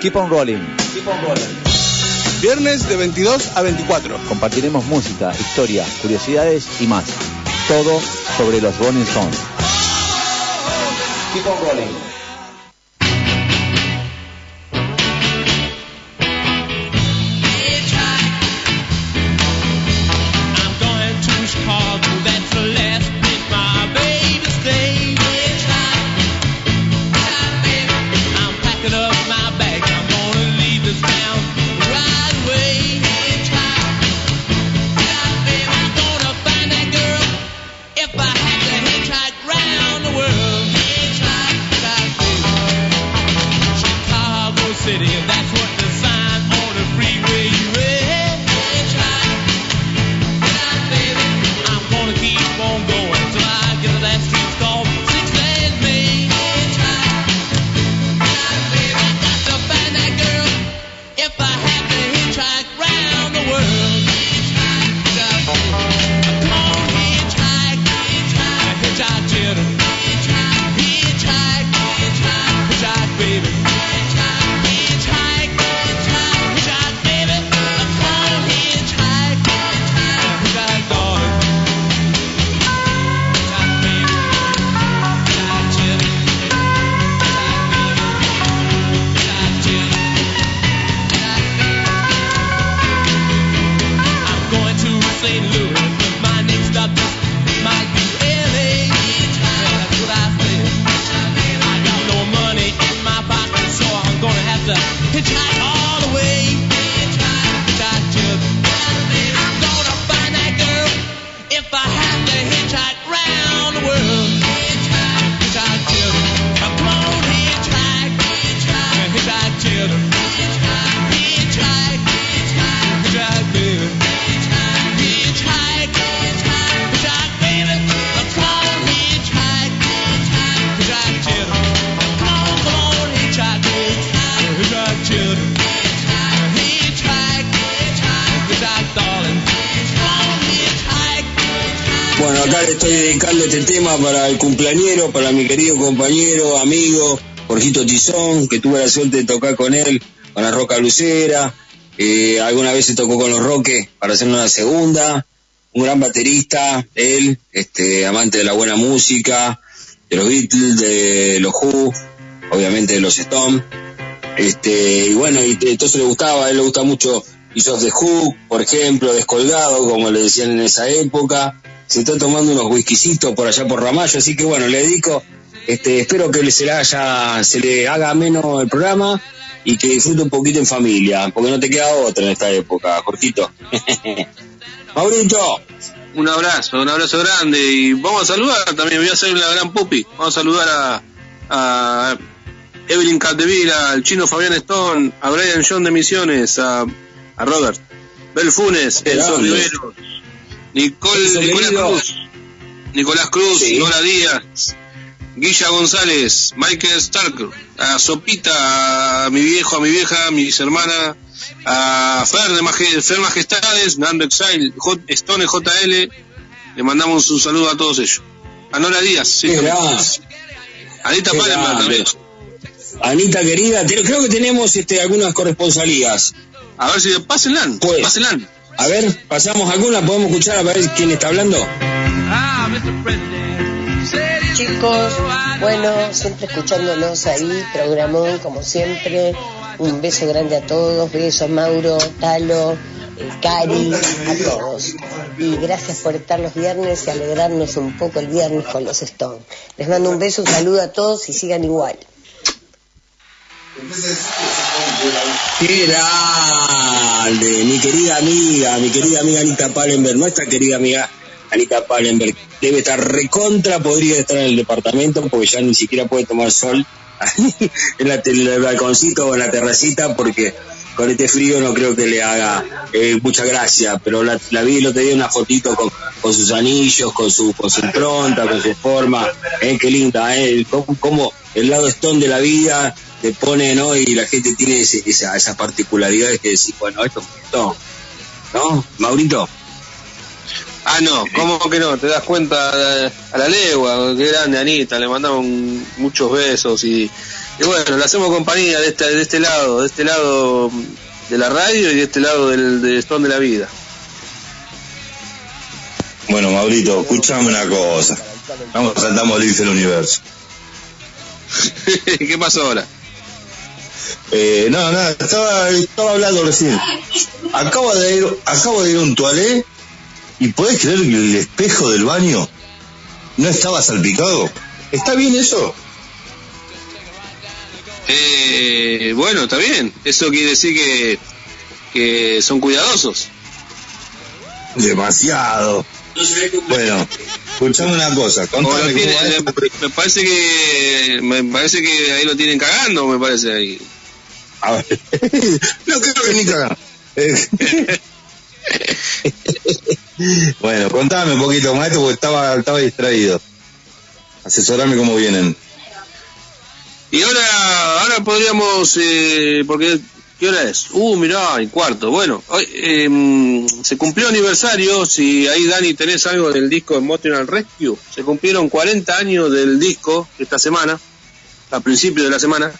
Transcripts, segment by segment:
Keep on rolling. Keep on rolling. Viernes de 22 a 24. Compartiremos música, historia, curiosidades y más. Todo sobre los Rolling Stones. Keep on rolling. Suerte de tocar con él, con la Roca Lucera, eh, alguna vez se tocó con los Roques para hacer una segunda, un gran baterista, él, este, amante de la buena música, de los Beatles, de los Who, obviamente de los Stones, este, y bueno, y entonces le gustaba, a él le gusta mucho Hizo de Who, por ejemplo, Descolgado, como le decían en esa época, se está tomando unos whiskycitos por allá por Ramallo, así que bueno, le dedico, este, espero que se le haya, se le haga menos el programa y que disfrute un poquito en familia, porque no te queda otra en esta época, cortito. Maurito. Un abrazo, un abrazo grande y vamos a saludar también, voy a hacer una gran pupi, vamos a saludar a, a Evelyn Capdevila, al chino Fabián Stone, a Brian John de Misiones, a, a Robert, Belfunes, Enzo Rivero, Nicole, Nicolás Cruz, Nicolás Cruz, Nora Díaz, Guilla González, Michael Stark, a Sopita, a mi viejo, a mi vieja, a mis hermanas, a Fer de Fer Majestades, Nando Exile, J, Stone JL, le mandamos un saludo a todos ellos. A Nora Díaz, sí. Anita Palenberg también. Anita querida, creo que tenemos este, algunas corresponsalías. A ver si pásenla, pues, pásenla. A ver, pasamos alguna, podemos escuchar a ver quién está hablando. Chicos, bueno, siempre escuchándonos ahí, programón como siempre. Un beso grande a todos, besos Mauro, Talo, eh, Cari, a todos. Y gracias por estar los viernes y alegrarnos un poco el viernes con los Stones. Les mando un beso, un saludo a todos y sigan igual. Qué grande, mi querida amiga, mi querida amiga Anita Palenberg, nuestra querida amiga Anita Palenberg, debe estar recontra, podría estar en el departamento porque ya ni siquiera puede tomar sol en, el balconcito o en la terracita porque con este frío no creo que le haga eh, mucha gracia, pero la, vi lo te di una fotito con, sus anillos, con su, con su con su forma, eh, qué linda, eh, como, el lado stone de la vida te pone, ¿no? Y la gente tiene ese, esa, esas particularidades que decís, bueno, esto esto, ¿no? Maurito. Ah, no, ¿cómo que no? Te das cuenta a la legua, qué grande Anita, le mandamos muchos besos y, Y bueno, le hacemos compañía de este, de este lado, de este lado de la radio y de este lado del, del Stone de la vida. Bueno, Maurito, escuchame una cosa. Vamos a saltar morirse el universo. ¿Qué pasó ahora? Eh, no, nada, estaba, estaba hablando recién. Acabo de ir, acabo de ir a un toalé y podés creer que el espejo del baño no estaba salpicado. ¿Está bien eso? Eh, bueno, está bien. Eso quiere decir que, que son cuidadosos. Demasiado. Bueno, escuchame una cosa. Tiene- me parece que me parece que ahí lo tienen cagando, me parece ahí. A ver. no creo que ni cagar. Bueno, contame un poquito más esto porque estaba, distraído. Asesorame cómo vienen. Y ahora ahora podríamos eh, porque ¿qué hora es? Uh, mirá, el cuarto. Bueno, hoy eh, se cumplió aniversario, si ahí Dani tenés algo del disco Emotional Rescue, se cumplieron 40 años del disco esta semana, a principios de la semana.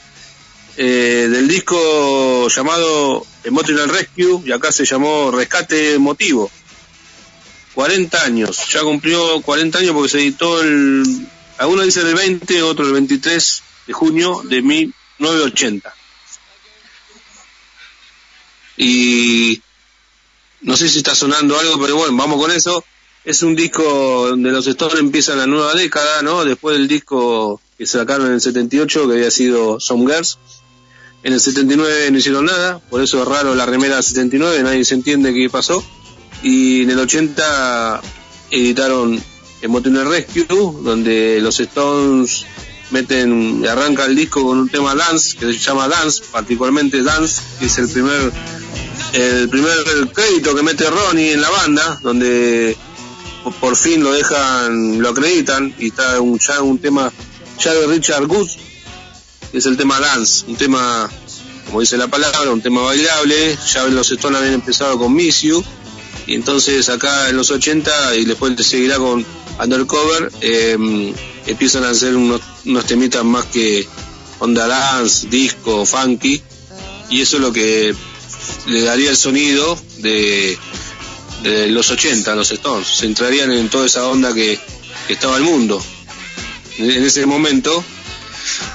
eh, del disco llamado Emotional Rescue y acá se llamó Rescate Emotivo. 40 años, ya cumplió 40 años porque se editó el, algunos dicen el 20, otro el 23 de junio de 1980. Y no sé si está sonando algo, pero bueno, vamos con eso. Es un disco donde los Stones empiezan la nueva década, ¿no? Después del disco que sacaron en el 78, que había sido Some Girls. En el 79 no hicieron nada, por eso es raro la remera del 79, nadie se entiende qué pasó. Y en el 80 editaron Emotional Rescue, donde los Stones meten, arranca el disco con un tema dance, que se llama Dance, particularmente Dance, que es el primer, el primer crédito que mete Ronnie en la banda, donde por- fin lo dejan, lo acreditan, y está un, ya un tema ya de Richard Good, que es el tema Dance, un tema, como dice la palabra, un tema bailable, ya los Stones habían empezado con Miss You, y entonces acá en los 80 y después seguirá con Undercover eh, empiezan a hacer unos, temitas más que onda dance, disco, funky. Y eso es lo que le daría el sonido de, los 80 a los Stones. Se entrarían en toda esa onda que, que estaba el mundo. En ese momento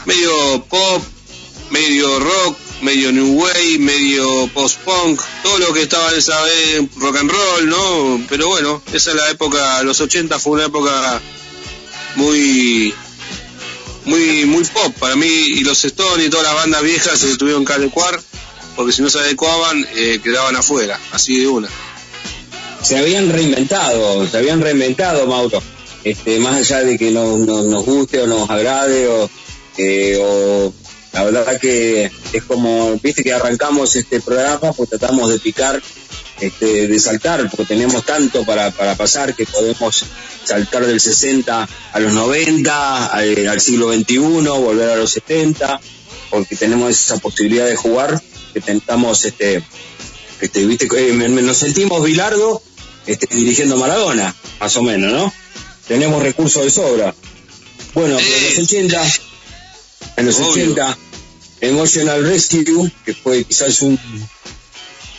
medio pop medio rock, medio new wave, medio post-punk, todo lo que estaba en esa vez, rock and roll, ¿no? Pero bueno, esa es la época, los 80 fue una época muy muy muy pop para mí y los Stones y todas las bandas viejas se tuvieron que adecuar porque si no se adecuaban eh, quedaban afuera, así de una. se habían reinventado, se habían reinventado, Mauro. Este, más allá de que no, no- nos guste o nos agrade o, eh, o la verdad que es como, viste que arrancamos este programa, pues tratamos de picar, este, de saltar, porque tenemos tanto para, para pasar que podemos saltar del 60 a los 90, al, al siglo XXI, volver a los 70, porque tenemos esa posibilidad de jugar, que tentamos este, este, viste, eh, me- me- nos sentimos Bilardo este, dirigiendo Maradona, más o menos, ¿no? Tenemos recursos de sobra. Bueno, en los 80, en los Obvio. 80, Emotional Rescue, que fue quizás un,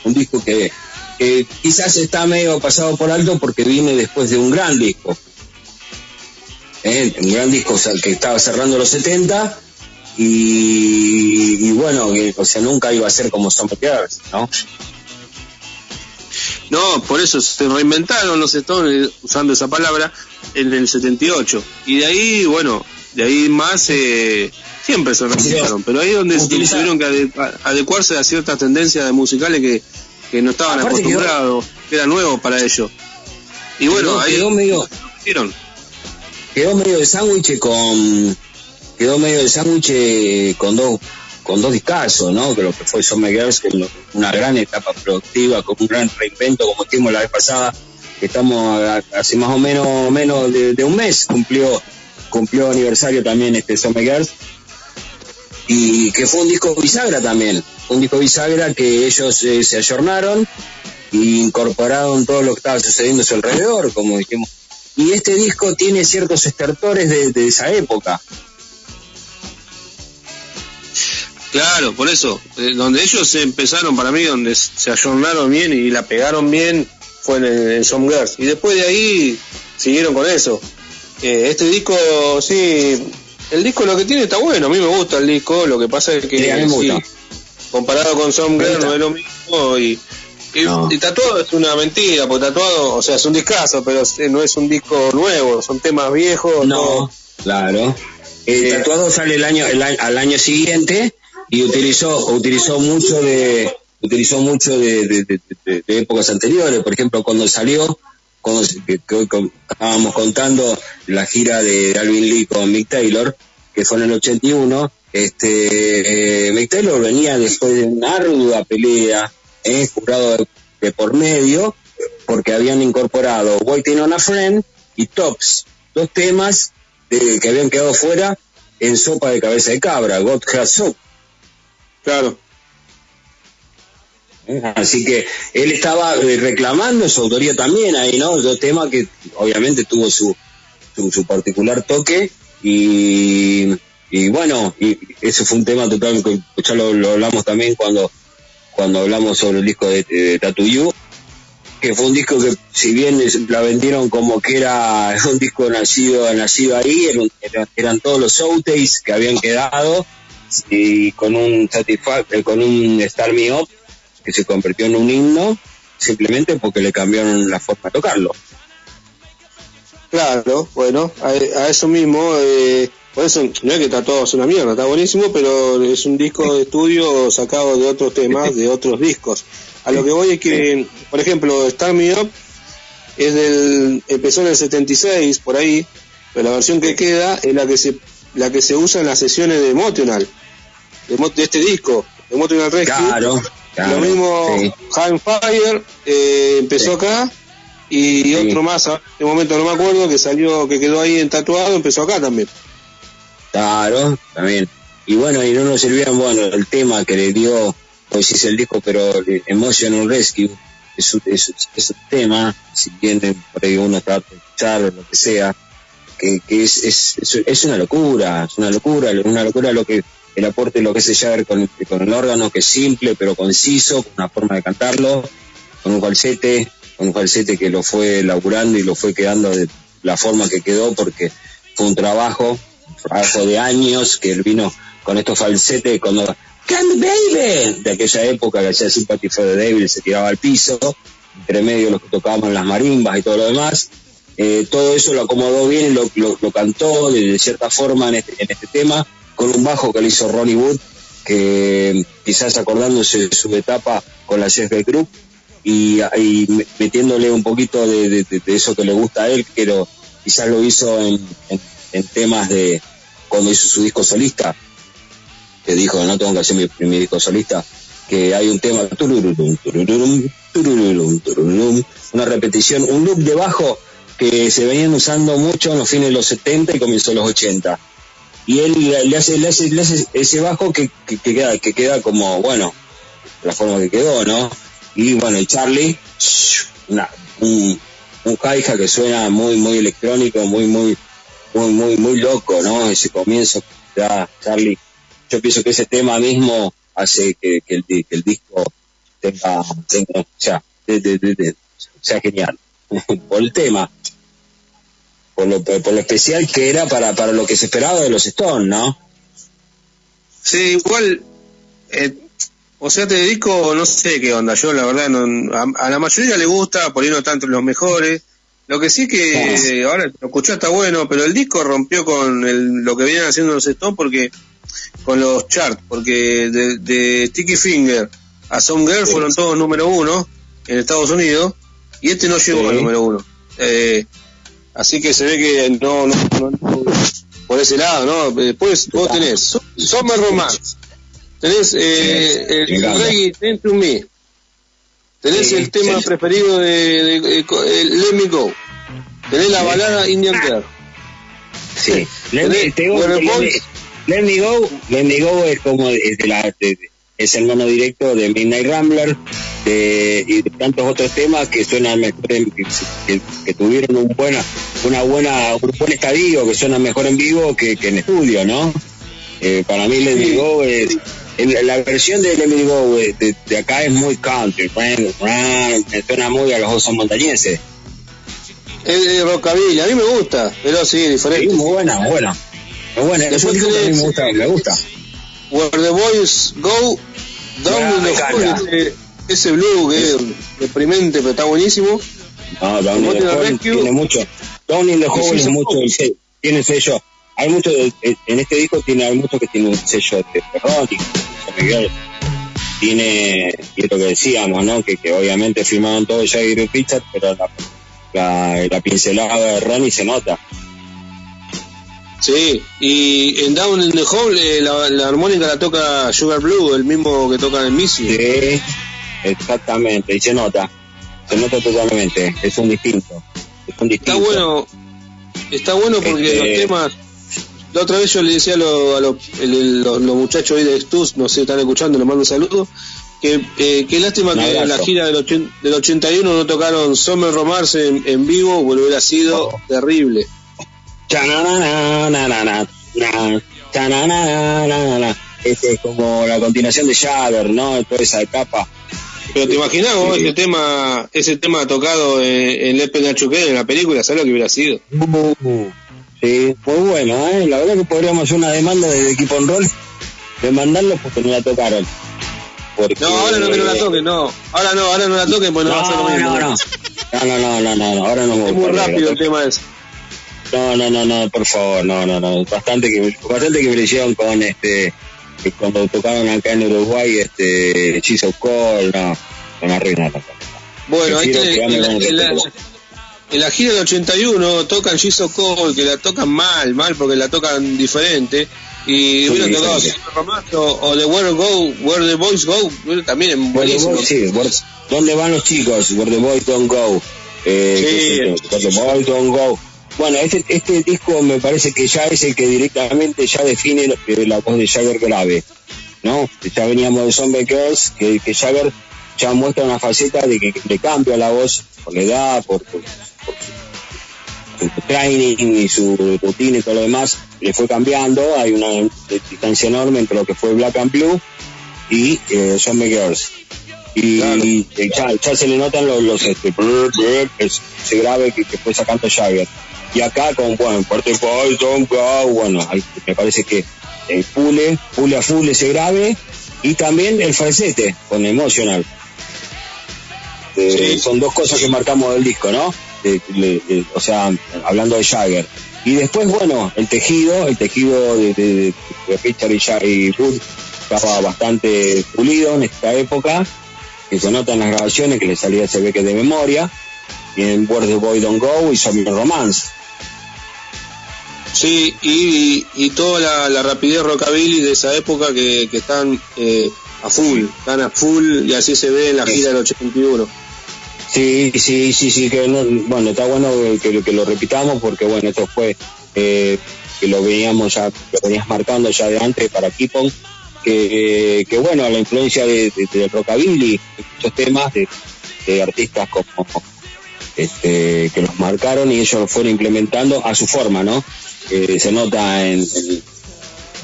un disco que, quizás está medio pasado por alto porque viene después de un gran disco. ¿eh? Un gran disco o que estaba cerrando los 70 y, bueno, o sea, nunca iba a ser como Summer Girls, ¿no? No, por eso se reinventaron los Stones, usando esa palabra, en el 78. Y de ahí, bueno, de ahí más eh, siempre se reinventaron. Pero ahí es donde Utilizar- tuvieron que ade- adecuarse a ciertas tendencias musicales que, que no estaban Aparte quedó- acostumbrados, que era nuevo para ellos. Y bueno, Quedó- ahí quedó medio- quedó medio de sándwich con quedó medio de sándwich con dos con dos discazos, ¿no? Que lo que fue Summer Girls, una gran etapa productiva, con un gran reinvento, como dijimos la vez pasada, que estamos hace más o menos menos de, de un mes cumplió cumplió aniversario también este Summer Girls y que fue un disco bisagra también, un disco bisagra que ellos eh, se ayornaron e incorporaron todo lo que estaba sucediendo a su alrededor, como dijimos. Y este disco tiene ciertos estertores de, esa época. Claro, por eso, eh, donde ellos empezaron para mí, donde se ayornaron bien y la pegaron bien, fue en, en Some Girls. Y después de ahí siguieron con eso. Eh, este disco, sí, el disco lo que tiene está bueno, a mí me gusta el disco, lo que pasa es que Sí, a mí me sí, gusta. comparado con Some no es lo mismo y, y, No. y Tatuado es una mentira, porque Tatuado, o sea, es un discazo, pero no es un disco nuevo, son temas viejos. No, claro. El Eh, tatuado sale el año, el año- al año siguiente y utilizó, utilizó mucho de, utilizó mucho de, de- de- de- de épocas anteriores. Por ejemplo, cuando salió, se- que, que hoy con- estábamos contando la gira de Alvin Lee con Mick Taylor, que fue en el 81, este, eh, Mick Taylor venía después de una ardua pelea, eh, jurado de, de por medio, porque habían incorporado Waiting on a Friend y Tops, dos temas de- que habían quedado fuera en sopa de cabeza de cabra, God Has Soup. Claro. Así que él estaba eh, reclamando su autoría también ahí, ¿no? Dos temas que obviamente tuvo su, su, su particular toque y, y bueno, y eso fue un tema total que ya lo, hablamos también cuando, cuando hablamos sobre el disco de, de You, que fue un disco que si bien la vendieron como que era un disco nacido nacido ahí, eran, todos los showtakes que habían quedado y con un con un Star Me Up que se convirtió en un himno simplemente porque le cambiaron la forma de tocarlo. Claro, bueno, a, a eso mismo, eh, por eso no es que está todo es una mierda, está buenísimo, pero es un disco de estudio sacado de otros temas, de otros discos. A lo que voy es que, por ejemplo, Start Me Up es del, empezó en el 76, por ahí, pero la versión que queda es la que se, la que se usa en las sesiones de Emotional, de, de este disco, de Emotional Rescue. Claro, claro. Lo mismo, sí. High Fire eh, empezó Sí. acá y Sí. otro más, a este momento no me acuerdo, que salió, que quedó ahí en tatuado, empezó acá también. Claro, también. Y bueno, y no nos olvidan, bueno, el tema que le dio, pues es el disco, pero eh, Emotional Rescue, es un, es, es un tema, si bien eh, por ahí uno trata de escuchar o lo que sea, que, que es, es, es, es una locura, es una locura, una locura lo que el aporte de lo que es Jagger con, con el órgano, que es simple pero conciso, con una forma de cantarlo, con un falsete, con un falsete que lo fue laburando y lo fue quedando de la forma que quedó porque fue un trabajo, un trabajo de años que él vino con estos falsetes cuando Candy Baby de aquella época que hacía Sympathy for the Devil se tiraba al piso, entre medio los que tocábamos las marimbas y todo lo demás. Eh, todo eso lo acomodó bien lo- lo cantó de, de cierta forma en este, en este tema, con un bajo que le hizo Ronnie Wood, que quizás acordándose de su etapa con la Beck Group y, y me- metiéndole un poquito de, eso que le gusta a él, pero quizás lo hizo en, temas de cuando hizo su disco solista, que dijo no tengo que hacer mi, mi disco solista, que hay un tema, turururum, turururum, turururum, turururum, una repetición, un loop de bajo que se venían usando mucho en los fines de los 70 y comienzo de los 80. Y él le hace, le hace, le hace ese bajo que, que, que queda, que queda como, bueno, la forma que quedó, ¿no? Y bueno, el Charlie, una, un, un que suena muy, muy electrónico, muy, muy, muy, muy, muy loco, ¿no? Ese comienzo que da Charlie. Yo pienso que ese tema mismo hace que, el, que el disco tenga, tenga o sea, de- de- de- sea genial. por el tema, por lo, por lo especial que era para, para lo que se esperaba de los Stones, ¿no? Sí, igual, eh, o sea, te dedico, no sé qué onda, yo la verdad, no, a, a la mayoría le gusta, por ahí no tanto los mejores. Lo que sí que Sí. eh, ahora lo escuché está bueno, pero el disco rompió con el- lo que vienen haciendo los Stones porque con los charts, porque de, de Sticky Finger a Some Girl Sí. fueron todos número uno en Estados Unidos y este no llegó Sí. al número uno. Eh, así que se ve que no, no, no- no- por ese lado, ¿no? Después vos tenés Su- Summer Romance, tenés eh, el. Reggae Tend to Me, tenés el tema preferido de, de- de- el Let Me Go, tenés la balada Indian Girl. Sí. Let me, Tenés te digo, Weather let, me. Let Me Go, Let Me Go es como de la, de- es hermano directo de Midnight Rambler de, y de tantos otros temas que suenan mejor en- que, tuvieron un buena, una buena, un buen estadio que suenan mejor en vivo que, que en estudio, ¿no? Eh, para mí Let Me. Go es, en la versión de Emily Go de, de acá es muy country, me suena muy a los osos montañeses. Es de rockabilly, a mí me gusta, pero sí, diferente. Sí, muy buena, buena. Muy buena, Ese disco tenés- también me gusta, me gusta. Where the Boys Go, Down Ah, in the ese, ese blue que es deprimente, pero está buenísimo. No, Down in the tiene Hole Rescue. tiene mucho. Down in the Hole es mucho, puede. el sello, tiene sello. Hay mucho, de- en este disco tiene, hay mucho que tiene un sello de Miguel tiene, y lo que decíamos, ¿no? Que, que obviamente firmaron todo Jagger y Richard, pero la, la, la pincelada de Ronnie se nota. Sí, y en Down in the Hole eh, la, la armónica la toca Sugar Blue, el mismo que toca en Missy. Sí, exactamente, y se nota, se nota totalmente, es un distinto, es un distinto. Está bueno, está bueno porque Este- los temas. La otra vez yo le decía a, lo- a lo- el- el- los, los muchachos ahí de Stus, no sé, están escuchando, les mando un saludo. Que eh, qué lástima que en la gira del, ochen- del 81 no tocaron Summer Romance en, en vivo, hubiera sido Oh. terrible. Este es como la continuación de Jagger, ¿no? Toda esa etapa. Pero te imaginas vos Sí. tema, ese tema tocado en, Lepe Nachuquel en la película, ¿sabes lo que hubiera sido? Sí, muy bueno, ¿eh? La verdad que podríamos hacer una demanda desde equipo en rol, demandarlo porque no la tocaron. Porque, No, ahora no que no la toquen, no. Ahora no, ahora no la toquen, pues no, No, va a ser lo mismo. no, no. No, no, no, no, ahora no Es muy rápido el tema ese. No, no, no, no, por favor, no, no, no. Bastante que, bastante que me hicieron con este, que cuando tocaron acá en Uruguay, este, Hechizo Call, no, no me arruinaron. Bueno, ahí quedarme en, la, gira del 81 tocan Jesus Cole, que la tocan mal, mal porque la tocan diferente. Y Sí, hubieran tocado diferente. Silver Romance o, The Where Go, Where the Boys Go, también es buenísimo. Boys, sí, where- ¿dónde van los chicos? Where the Boys Don't Go. Eh, Sí. que es este, Where the Boys Don't Go. Bueno, este, este disco me parece que ya es el que directamente ya define eh, la voz de Jagger grave, ¿no? Ya veníamos de Zombie Girls, que, que Jagger ya muestra una faceta de que, que le cambia la voz por la edad, por, por, por su, su training y su rutina y todo lo demás, le fue cambiando, hay una distancia enorme entre lo que fue Black and Blue y eh, Zombie Girls. Y, Claro. y ya, ya se le notan los, los este, brr, brr, es- ese grave que, que fue sacando Jagger. Y acá con, bueno, parte Boy, Don't Go, bueno, me parece que eh, pule, pule a full ese grave y también el falsete con Emotional. Eh, Sí. Son dos cosas que marcamos del disco, ¿no? Eh, eh, o sea, hablando de Jagger. Y después, bueno, el tejido, el tejido de, de- de Richard y, Wood estaba bastante pulido en esta época, que se nota en las grabaciones que le salía ese beque de memoria, y en Where the Boy Don't Go y Summer Romance. Sí, y, y toda la, rapidez rockabilly de esa época que, que están eh, a full, están a full y así se ve en la gira del 81. Sí, sí, sí, sí, que no- bueno, está bueno que, lo repitamos porque bueno, esto fue eh, que lo veníamos ya, lo venías marcando ya de antes para Kipon, que, que bueno, la influencia de, de, del rockabilly, de muchos temas de, de artistas como este, que los marcaron y ellos lo fueron implementando a su forma, ¿no? Eh, se nota en,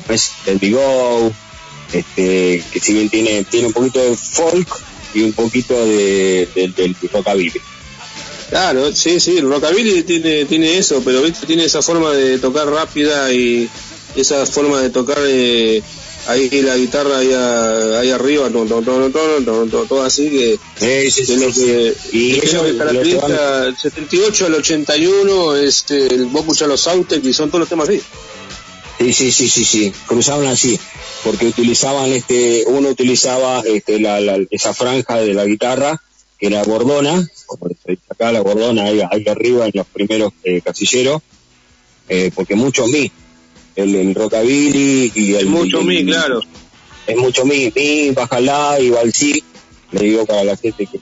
pues, el Bigo, este, que si bien tiene, tiene un poquito de folk y un poquito de, de- del rockabilly. Claro, sí, sí, el rockabilly tiene, tiene eso, pero ¿viste? tiene esa forma de tocar rápida y esa forma de tocar eh, ahí la guitarra ahí, a- ahí arriba, todo, así que Sí, sí, que es lo que, Y es eso lo que caracteriza el 78 al 81, este, el, vos escuchás los Autec y son todos los temas así. Sí, sí, sí, sí, sí, cruzaban así, porque utilizaban este, uno utilizaba este, la, la- esa franja de la guitarra, que era gordona, como se dice acá la gordona ahí, ahí arriba en los primeros eh, casilleros, eh, porque mucho mi, el, el rockabilly y el... Mucho el- mi, claro. Es mucho mi, mi, bajala y balsí, le digo para la gente que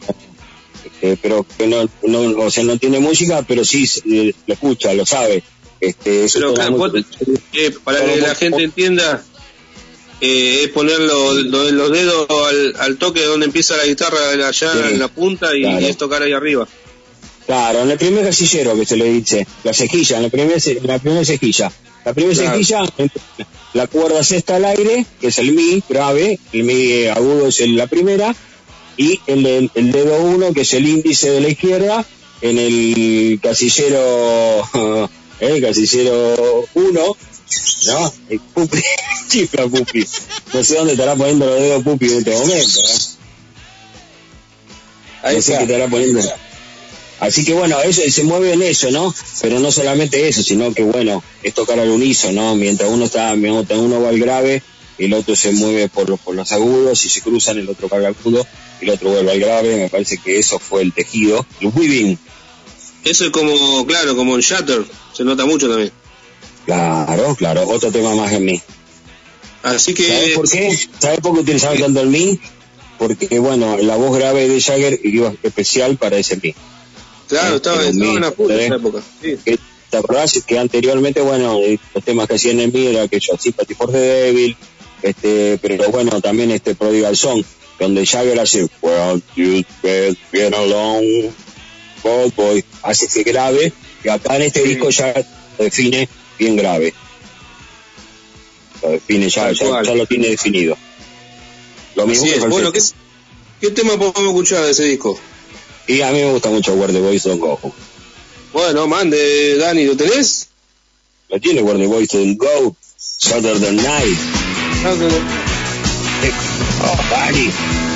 este, pero que no, no, o sea, no tiene música, pero sí lo escucha, lo sabe. Este, eso Pero claro, vos eh, para que la gente entienda, eh, es poner lo- lo- los dedos al, al toque donde empieza la guitarra allá Sí, en la punta y, claro. y es tocar ahí arriba. Claro, en el primer casillero que se le dice, la cejilla, en la primera, en la primera cejilla, La primera Claro. sequilla, la cuerda sexta al aire, que es el mi grave, el mi agudo es el- la primera, y el, el- el dedo uno, que es el índice de la izquierda, en el casillero, el casillero uno, ¿no? El pupi, chifla pupi. No sé dónde estará poniendo los dedos pupi en este momento, ¿eh? Ahí no sé está. qué estará poniendo. Así que bueno, eso se mueve en eso, ¿no? Pero no solamente eso, sino que bueno, es tocar al unísono, ¿no? Mientras uno está, mientras uno va al grave, el otro se mueve por los, por los agudos, y se cruzan, el otro al agudo, y el otro vuelve al grave, me parece que eso fue el tejido, el weaving, Eso es como, claro, como en Shatter. Se nota mucho también. claro, claro, otro tema más en mí. Así que. ¿Sabes por qué? ¿Sabes por qué utilizaban tanto el mi? Porque bueno, la voz grave de Jagger iba especial para ese mi. Claro, estaba, Pero estaba en la full en ¿eh? esa época. Sí. que te acordás que anteriormente, bueno, eh, los temas que hacían en mí era que yo Sympathy for the Devil, este, pero bueno, también este Prodigal Song, donde Jagger hace Well, you get along, boy, boy, hace ese grave, y acá en este Sí. disco ya lo define bien grave. Lo define, ya, ya, lo tiene definido. Lo mismo Así que es. Bueno, ¿qué, ¿qué tema podemos escuchar de ese disco? Y a mí me gusta mucho Where the Boys Don't Go. Bueno, mande, Dani, ¿lo tenés? Lo tiene Where the Boys Don't Go, Saturday Night. No. Oh, Dani.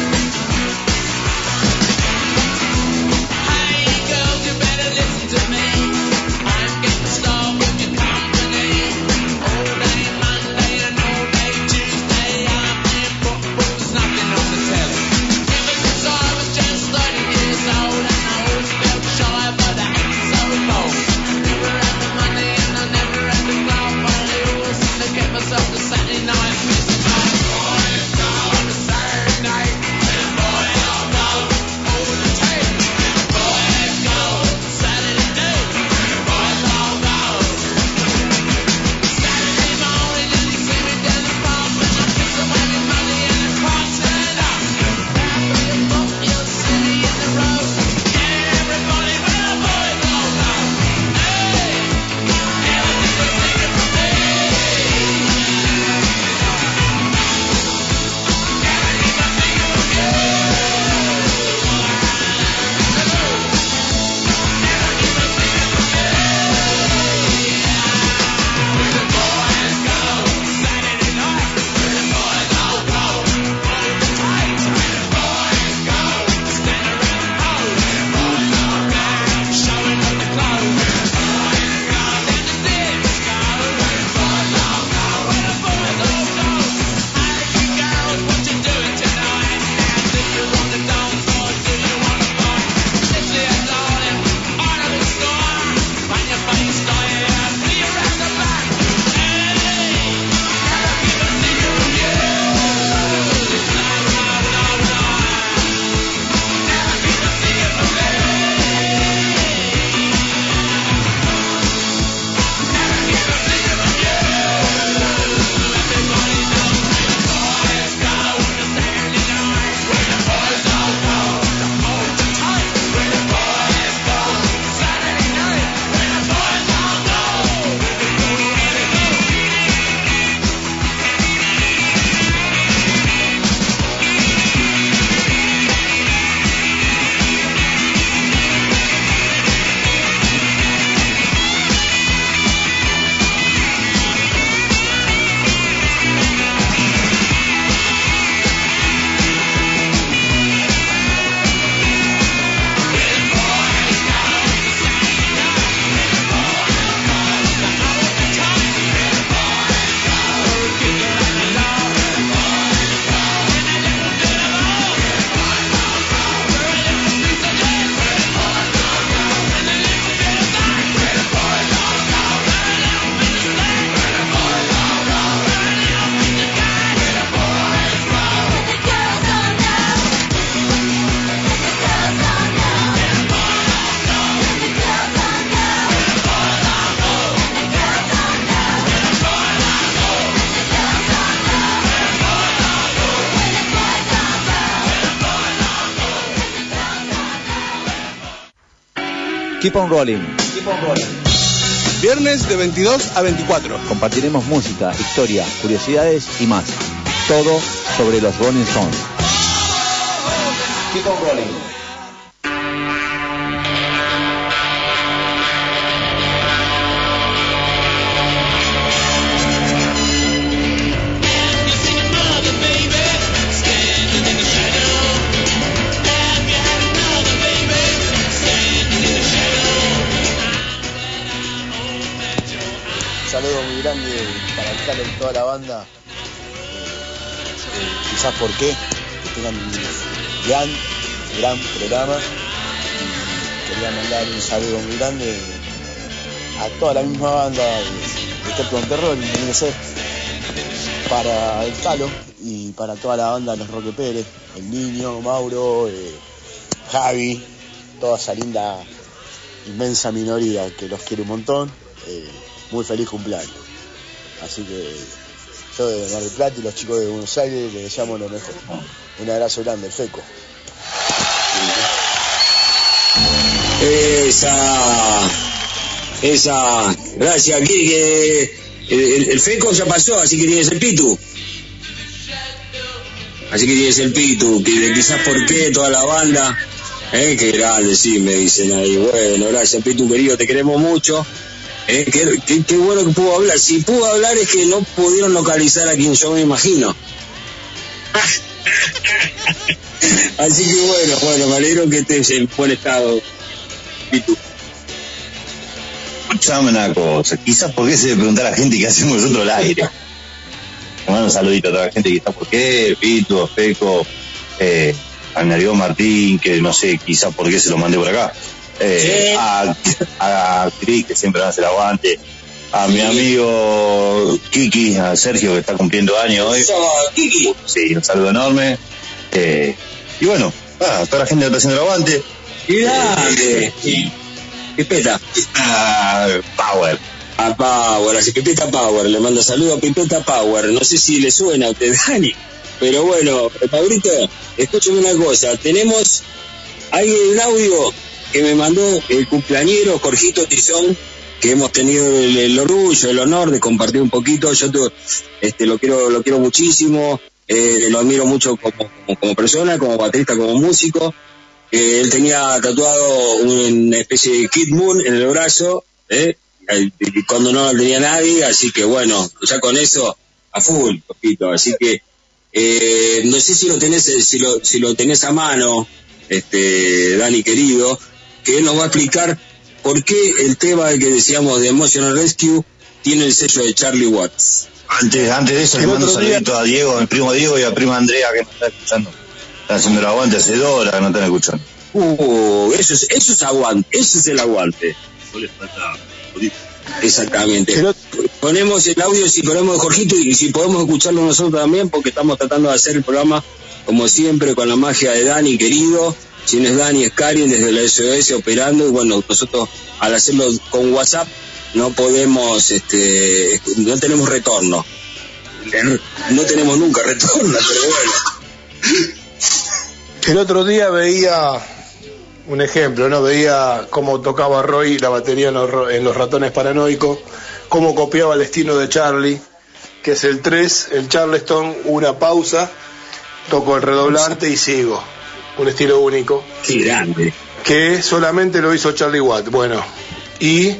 Keep on rolling. Keep on rolling. Viernes de 22 a 24. Compartiremos música, historia, curiosidades y más. Todo sobre los Rolling Stones. Keep on rolling. Toda la banda. Eh, quizás por qué, que tengan un gran, gran programa. Quería mandar un saludo muy grande a toda la misma banda de, de Captain Terror, para el Calo y para toda la banda de los Roque Pérez, el niño, Mauro, eh, Javi, toda esa linda, inmensa minoría que los quiere un montón. Eh, muy feliz cumpleaños. Así que yo de Mar del Plata y los chicos de Buenos Aires les deseamos lo mejor. Un abrazo grande, el Feco. Esa. Esa. Gracias, aquí que el, Feco ya pasó, así que tienes el Pitu. Así que tienes el Pitu, que quizás por qué toda la banda. Eh, qué grande, sí, me dicen ahí. Bueno, gracias, Pitu, querido, te queremos mucho. Eh, qué, bueno que pudo hablar. Si pudo hablar es que no pudieron localizar a quien yo me imagino. Así que bueno, bueno, me alegro que estés en buen estado, Pitu. Escuchame una cosa, quizás por qué se preguntar a la gente qué hacemos nosotros al aire. Mando un saludito a toda la gente que está por qué, Pito, Feco, eh, a Martín, que no sé, quizás por qué se lo mandé por acá. Eh, Sí. a, a Cris, que siempre hace el aguante. A mi Sí. amigo Kiki, a Sergio, que está cumpliendo años hoy. Kiki. Sí, un saludo enorme. Eh, y bueno, ah, toda la gente que está haciendo el aguante. ¡Qué grande! Pipeta. Ah, Power. A Power, así Pipeta Power. Le mando saludos a Pipeta Power. No sé si le suena a usted, Dani. Pero bueno, Pablito, escúchame una cosa. Tenemos ahí un audio que me mandó el cumpleañero Jorgito Tizón, que hemos tenido el, orgullo, el honor de compartir un poquito. Yo te- este, lo quiero, lo quiero muchísimo, eh, lo admiro mucho como, persona, como baterista, como músico. Eh, él tenía tatuado una especie de Kid Moon en el brazo, ¿eh? cuando no lo tenía nadie, así que bueno, ya con eso a full, poquito. Así que eh, no sé si lo tenés, si lo, si lo tenés a mano, este, Dani querido, que él nos va a explicar por qué el tema que decíamos de Emotional Rescue tiene el sello de Charlie Watts. Antes, antes de eso, le mando un saludito a Diego, mi primo Diego y a prima Andrea que nos está escuchando. Están haciendo el aguante hace dos horas que no están escuchando. Uh, eso es, eso es aguante, eso es el aguante. Exactamente. El ot- Ponemos el audio si ponemos de Jorgito y si podemos escucharlo nosotros también, porque estamos tratando de hacer el programa, como siempre, con la magia de Dani, querido. Si no es Dani, es Karin desde la SOS operando. Y bueno, nosotros al hacerlo con WhatsApp no podemos, este, no tenemos retorno. No tenemos nunca retorno, pero bueno. El otro día veía un ejemplo, ¿no? Veía cómo tocaba Roy la batería en los, ro- en los ratones paranoicos, cómo copiaba el destino de Charlie, que es el 3, el Charleston, una pausa, toco el redoblante y sigo. Un estilo único, Qué grande. que solamente lo hizo Charlie Watt. Bueno, y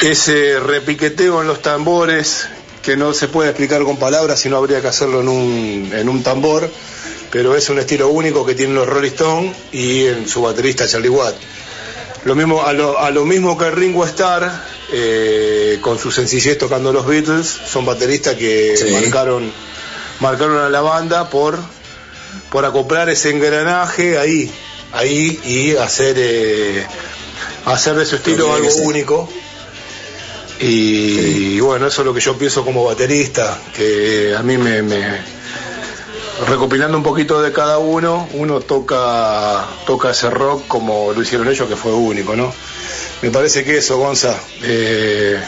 ese repiqueteo en los tambores, que no se puede explicar con palabras, sino habría que hacerlo en un, en un tambor, pero es un estilo único que tienen los Rolling Stones y en su baterista Charlie Watt. Lo mismo, a, lo, a lo mismo que Ringo Starr, eh, con su sencillez tocando los Beatles, son bateristas que Sí. marcaron, marcaron a la banda por, por acoplar ese engranaje ahí, ahí y hacer, eh, hacer de su estilo algo único. Y, bueno, eso es lo que yo pienso como baterista, que a mí me, me- recopilando un poquito de cada uno, uno toca, toca ese rock como lo hicieron ellos, que fue único, ¿no? Me parece que eso, Gonza. eh,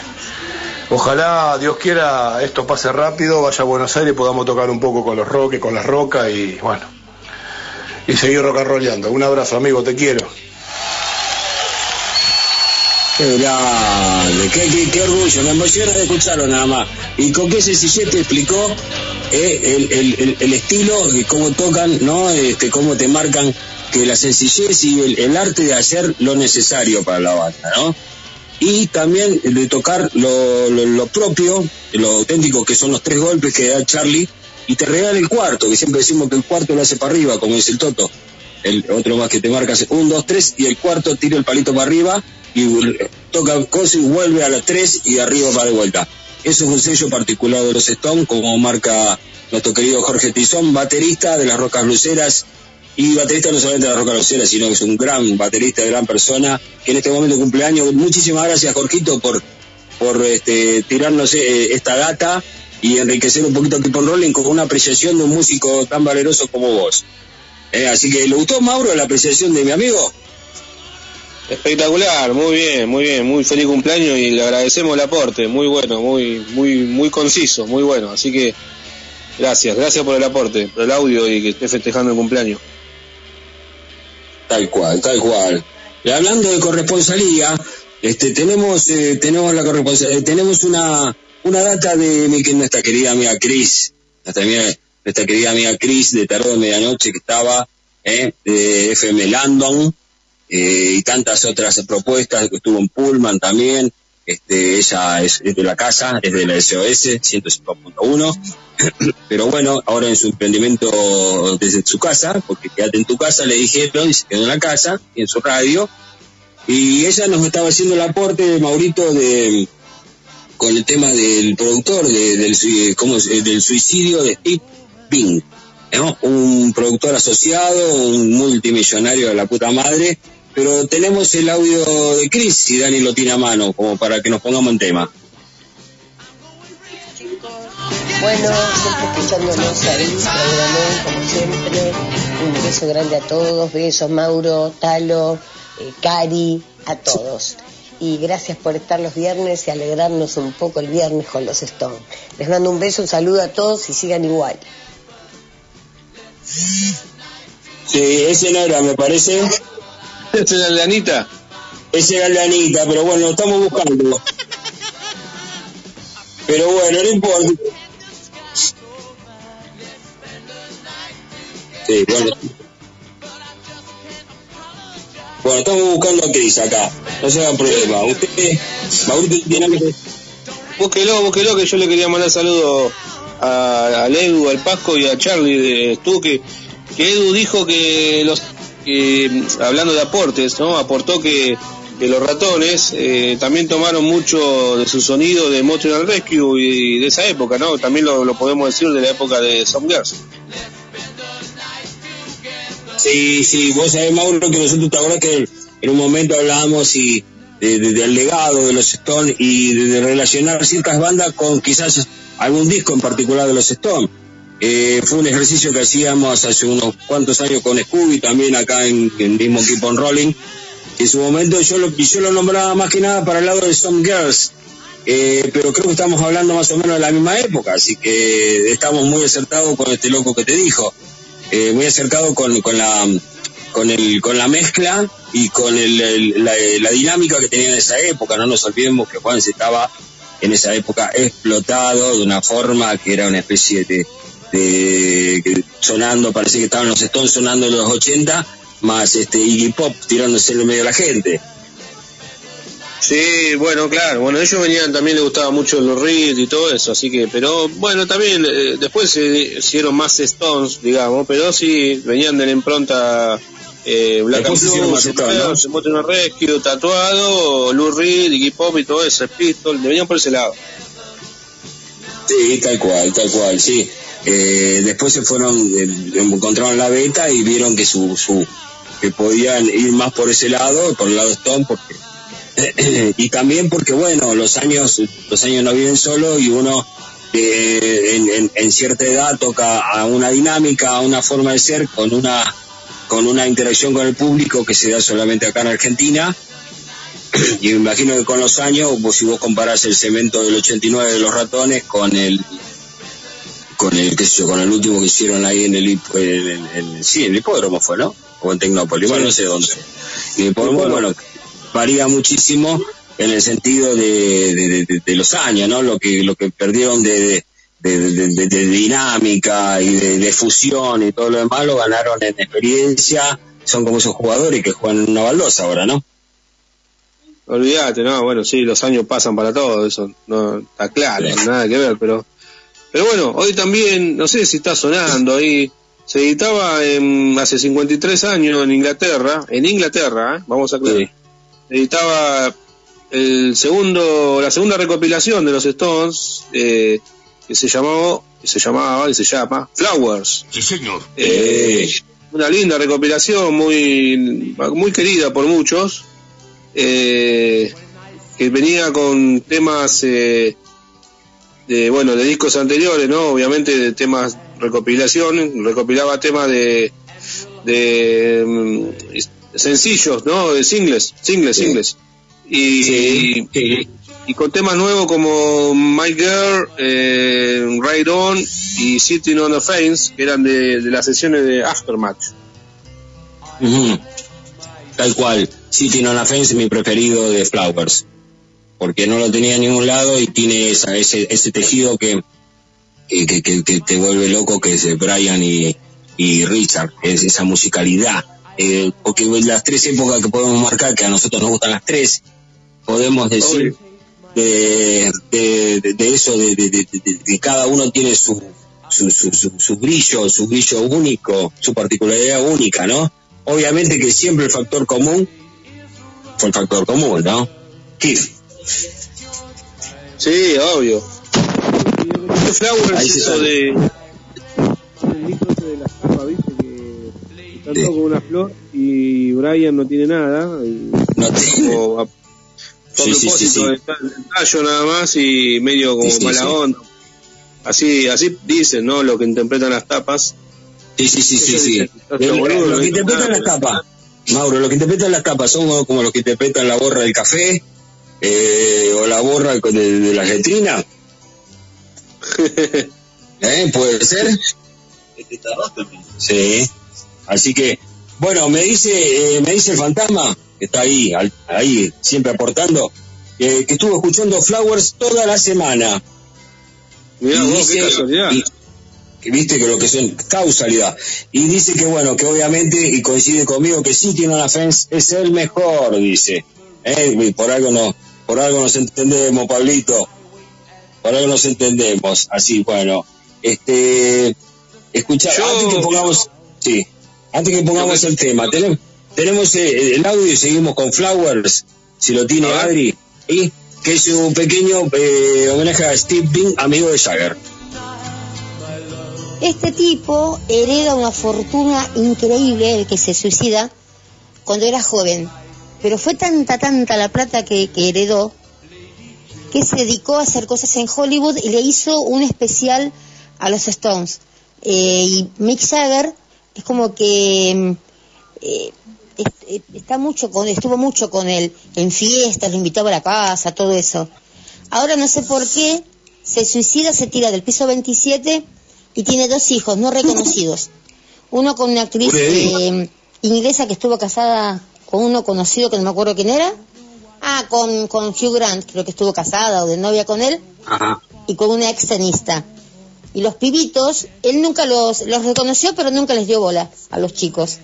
ojalá, Dios quiera, esto pase rápido, vaya a Buenos Aires y podamos tocar un poco con los rock, con las rocas y bueno. Y seguir rock and rollando. Un abrazo, amigo, te quiero. Qué grande, qué, qué, orgullo, me emociona de escucharlo nada más. Y con qué sencillez te explicó eh, el, el, el, el estilo, cómo tocan, ¿no? Este, cómo te marcan que la sencillez y el arte de hacer lo necesario para la banda, ¿no? Y también de tocar lo, lo, lo propio, lo auténtico que son los tres golpes que da Charlie, y te regala el cuarto, que siempre decimos que el cuarto lo hace para arriba, como dice el Toto. El otro más que te marca hace un, dos, tres, y el cuarto tira el palito para arriba y toca cosas y vuelve a las tres y arriba para de vuelta. Eso es un sello particular de los Stones, como marca nuestro querido Jorge Tizón, baterista de las Rocas Luceras, y baterista no solamente de las Rocas Luceras, sino que es un gran baterista, gran persona, que en este momento cumpleaños. Muchísimas gracias, Jorgito, por, por este, tirarnos eh, esta data y enriquecer un poquito Keep on Rolling con una apreciación de un músico tan valeroso como vos. Eh, así que, ¿le gustó, Mauro, la apreciación de mi amigo? Espectacular, muy bien, muy bien, muy feliz cumpleaños y le agradecemos el aporte, muy bueno, muy, muy, muy conciso, muy bueno. Así que gracias, gracias por el aporte, por el audio y que esté festejando el cumpleaños. Tal cual, tal cual. Hablando de corresponsalía, este, tenemos, eh, tenemos la corresponsalía, tenemos una, una data de mi, nuestra querida amiga Cris, nuestra, querida amiga Cris de Tarot de Medianoche que estaba eh, de FM Landon eh, y tantas otras propuestas, que estuvo en Pullman también. Este, ella es, de la casa, es de la SOS 105.1, pero bueno, ahora en su emprendimiento desde su casa, porque quédate en tu casa, le dijeron, y se quedó en la casa, en su radio, y ella nos estaba haciendo el aporte Maurito de con el tema del productor de- del, sui- ¿cómo es? Eh, del suicidio de Steve Bing, ¿no? un productor asociado, un multimillonario de la puta madre, pero tenemos el audio de Chris, si Dani lo tiene a mano, como para que nos pongamos en tema. Bueno, siempre escuchándonos ahí, programón, como siempre. Un beso grande a todos, besos Mauro, Talo, eh, Cari, a todos. Y gracias por estar los viernes y alegrarnos un poco el viernes con los Stones. Les mando un beso, un saludo a todos y sigan igual. Sí, ese no era, me parece. ¿Ese era el de Anita? Ese era el de Anita, pero bueno, lo estamos buscando. Pero bueno, no importa. Sí, bueno. Bueno, estamos buscando a Cris acá. No se hagan problema. Usted, Mauricio, tiene que- Búsquelo, búsquelo, que yo le quería mandar saludos a, Edu, al Pasco y a Charlie de Stuque. Que Edu dijo que los, que, hablando de aportes, ¿no? Aportó que, los ratones eh, también tomaron mucho de su sonido de Motion Rescue y de esa época, ¿no? También lo, podemos decir de la época de Some Girls. Sí, sí, vos sabés, Mauro, que nosotros te acordás que en un momento hablábamos y de- del legado de los Stones y de, de relacionar ciertas bandas con quizás algún disco en particular de los Stones. Eh, fue un ejercicio que hacíamos hace unos cuantos años con Scooby, también acá en, en mismo Keep on Rolling. En su momento yo lo, yo lo nombraba más que nada para el lado de Some Girls, eh, pero creo que estamos hablando más o menos de la misma época, así que estamos muy acertados con este loco que te dijo. Eh, muy acercado con, con la con el con la mezcla y con el, el- la, la dinámica que tenía en esa época. No nos olvidemos que Juan se estaba en esa época explotado de una forma que era una especie de, que sonando parecía que estaban los Stones sonando en los 80 más este Iggy Pop tirándose en el medio de la gente Sí, bueno, claro, bueno, ellos venían, también les gustaba mucho los Reed y todo eso, así que, pero bueno, también eh, después se hicieron más Stones, digamos, pero sí, venían de la impronta eh, Black and se Blue, ¿no? se Motor Rescue, Tatuado, Lou Reed, Iggy Pop y todo eso, Pistol, venían por ese lado. Sí, tal cual, tal cual, sí. Eh, después se fueron, eh, encontraron la beta y vieron que su, su, que podían ir más por ese lado, por el lado Stone, porque y también porque bueno, los años, los años no viven solo y uno eh, en, en- en cierta edad toca a una dinámica, a una forma de ser, con una, con una interacción con el público que se da solamente acá en Argentina. Y me imagino que con los años, vos, si vos comparás el cemento del 89 de los ratones con el con el qué sé yo, con el último que hicieron ahí en el, en en sí, en el hipódromo fue, ¿no? O en Tecnópolis, bueno, no sé dónde. Y el hipódromo, bueno, varía muchísimo en el sentido de, de, de- de los años, ¿no? Lo que, lo que perdieron de, dinámica y de, de fusión y todo lo demás lo ganaron en experiencia. Son como esos jugadores que juegan en una baldosa ahora, ¿no? Olvídate, no, bueno, sí, los años pasan para todo, eso no está claro, Sí. nada que ver, pero pero bueno, hoy también, no sé si está sonando ahí, se editaba en, hace 53 años en Inglaterra, en Inglaterra, ¿eh? vamos a aclarar, Sí. se editaba el segundo, la segunda recopilación de los Stones, eh, que se llamó, que se llamaba y se llama Flowers. Sí, señor. Eh, una linda recopilación, muy, muy querida por muchos, eh, que venía con temas eh, de, bueno, de discos anteriores, ¿no? Obviamente de temas recopilación, recopilaba temas de, de mm, sencillos, ¿no? De singles, singles, Sí. singles. Y, Sí, sí. y con temas nuevos como My Girl, eh, Right On y Sitting on the Fence, que eran de, de las sesiones de Aftermatch. Ujú. Tal cual. Sitting on a Fence es mi preferido de Flowers. Porque no lo tenía en ningún lado y tiene esa, ese, ese tejido que, que, que, te vuelve loco, que es de Brian y, y Richard. Es esa musicalidad. Eh, porque las tres épocas que podemos marcar, que a nosotros nos gustan las tres, podemos decir de, de, de- eso, de- de cada uno tiene su, su, su, su, su brillo, su brillo único, su particularidad única, ¿no? Obviamente que siempre el factor común fue el factor común, ¿no? Keith. Sí, obvio. Flowers eso de... El disco ese de la tapa, viste, que está todo con una flor y Brian no tiene nada. Y No te- como a, a Sí, sí, sí, sí. el tallo nada más y medio como Sí, sí, mala sí. onda. Así, así dicen, ¿no? Lo que interpretan las tapas. Sí, sí, sí, sí, sí. El- boludo, que interpretan las tapas, Mauro, los que interpretan las tapas son como los que interpretan la borra del café eh, o la borra de, de la letrina. ¿Eh? ¿Puede ser? Sí. Así que, bueno, me dice, eh, me dice el fantasma, que está ahí, al- ahí, siempre aportando, eh, que estuvo escuchando Flowers toda la semana. Mirá Y vos, qué dice- casualidad. y- que viste que lo que son causalidad. Y dice que bueno, que obviamente, y coincide conmigo, que sí tiene una fence, es el mejor, dice. Eh, por algo no, por algo nos entendemos, Pablito. Por algo nos entendemos. Así, bueno. Este, escucha, Yo- antes que pongamos, sí, antes que pongamos Yo- el tema, tenemos, tenemos eh, el audio y seguimos con Flowers, si lo tiene. Adri, y que es un pequeño eh, homenaje a Steve Bing, amigo de Jagger. Este tipo hereda una fortuna increíble, el que se suicida, cuando era joven. Pero fue tanta, tanta la plata que, que heredó, que se dedicó a hacer cosas en Hollywood y le hizo un especial a los Stones. Eh, y Mick Jagger es como que mm, eh, eh, está mucho con, estuvo mucho con él en fiestas, lo invitaba a la casa, todo eso. Ahora no sé por qué se suicida, se tira del piso 27 y tiene dos hijos no reconocidos. Uno con una actriz eh, inglesa que estuvo casada con uno conocido que no me acuerdo quién era. Ah, con, con Hugh Grant, creo que estuvo casada o de novia con él, Ajá. y con una ex tenista. Y los pibitos, él nunca los, los reconoció, pero nunca les dio bola a los chicos.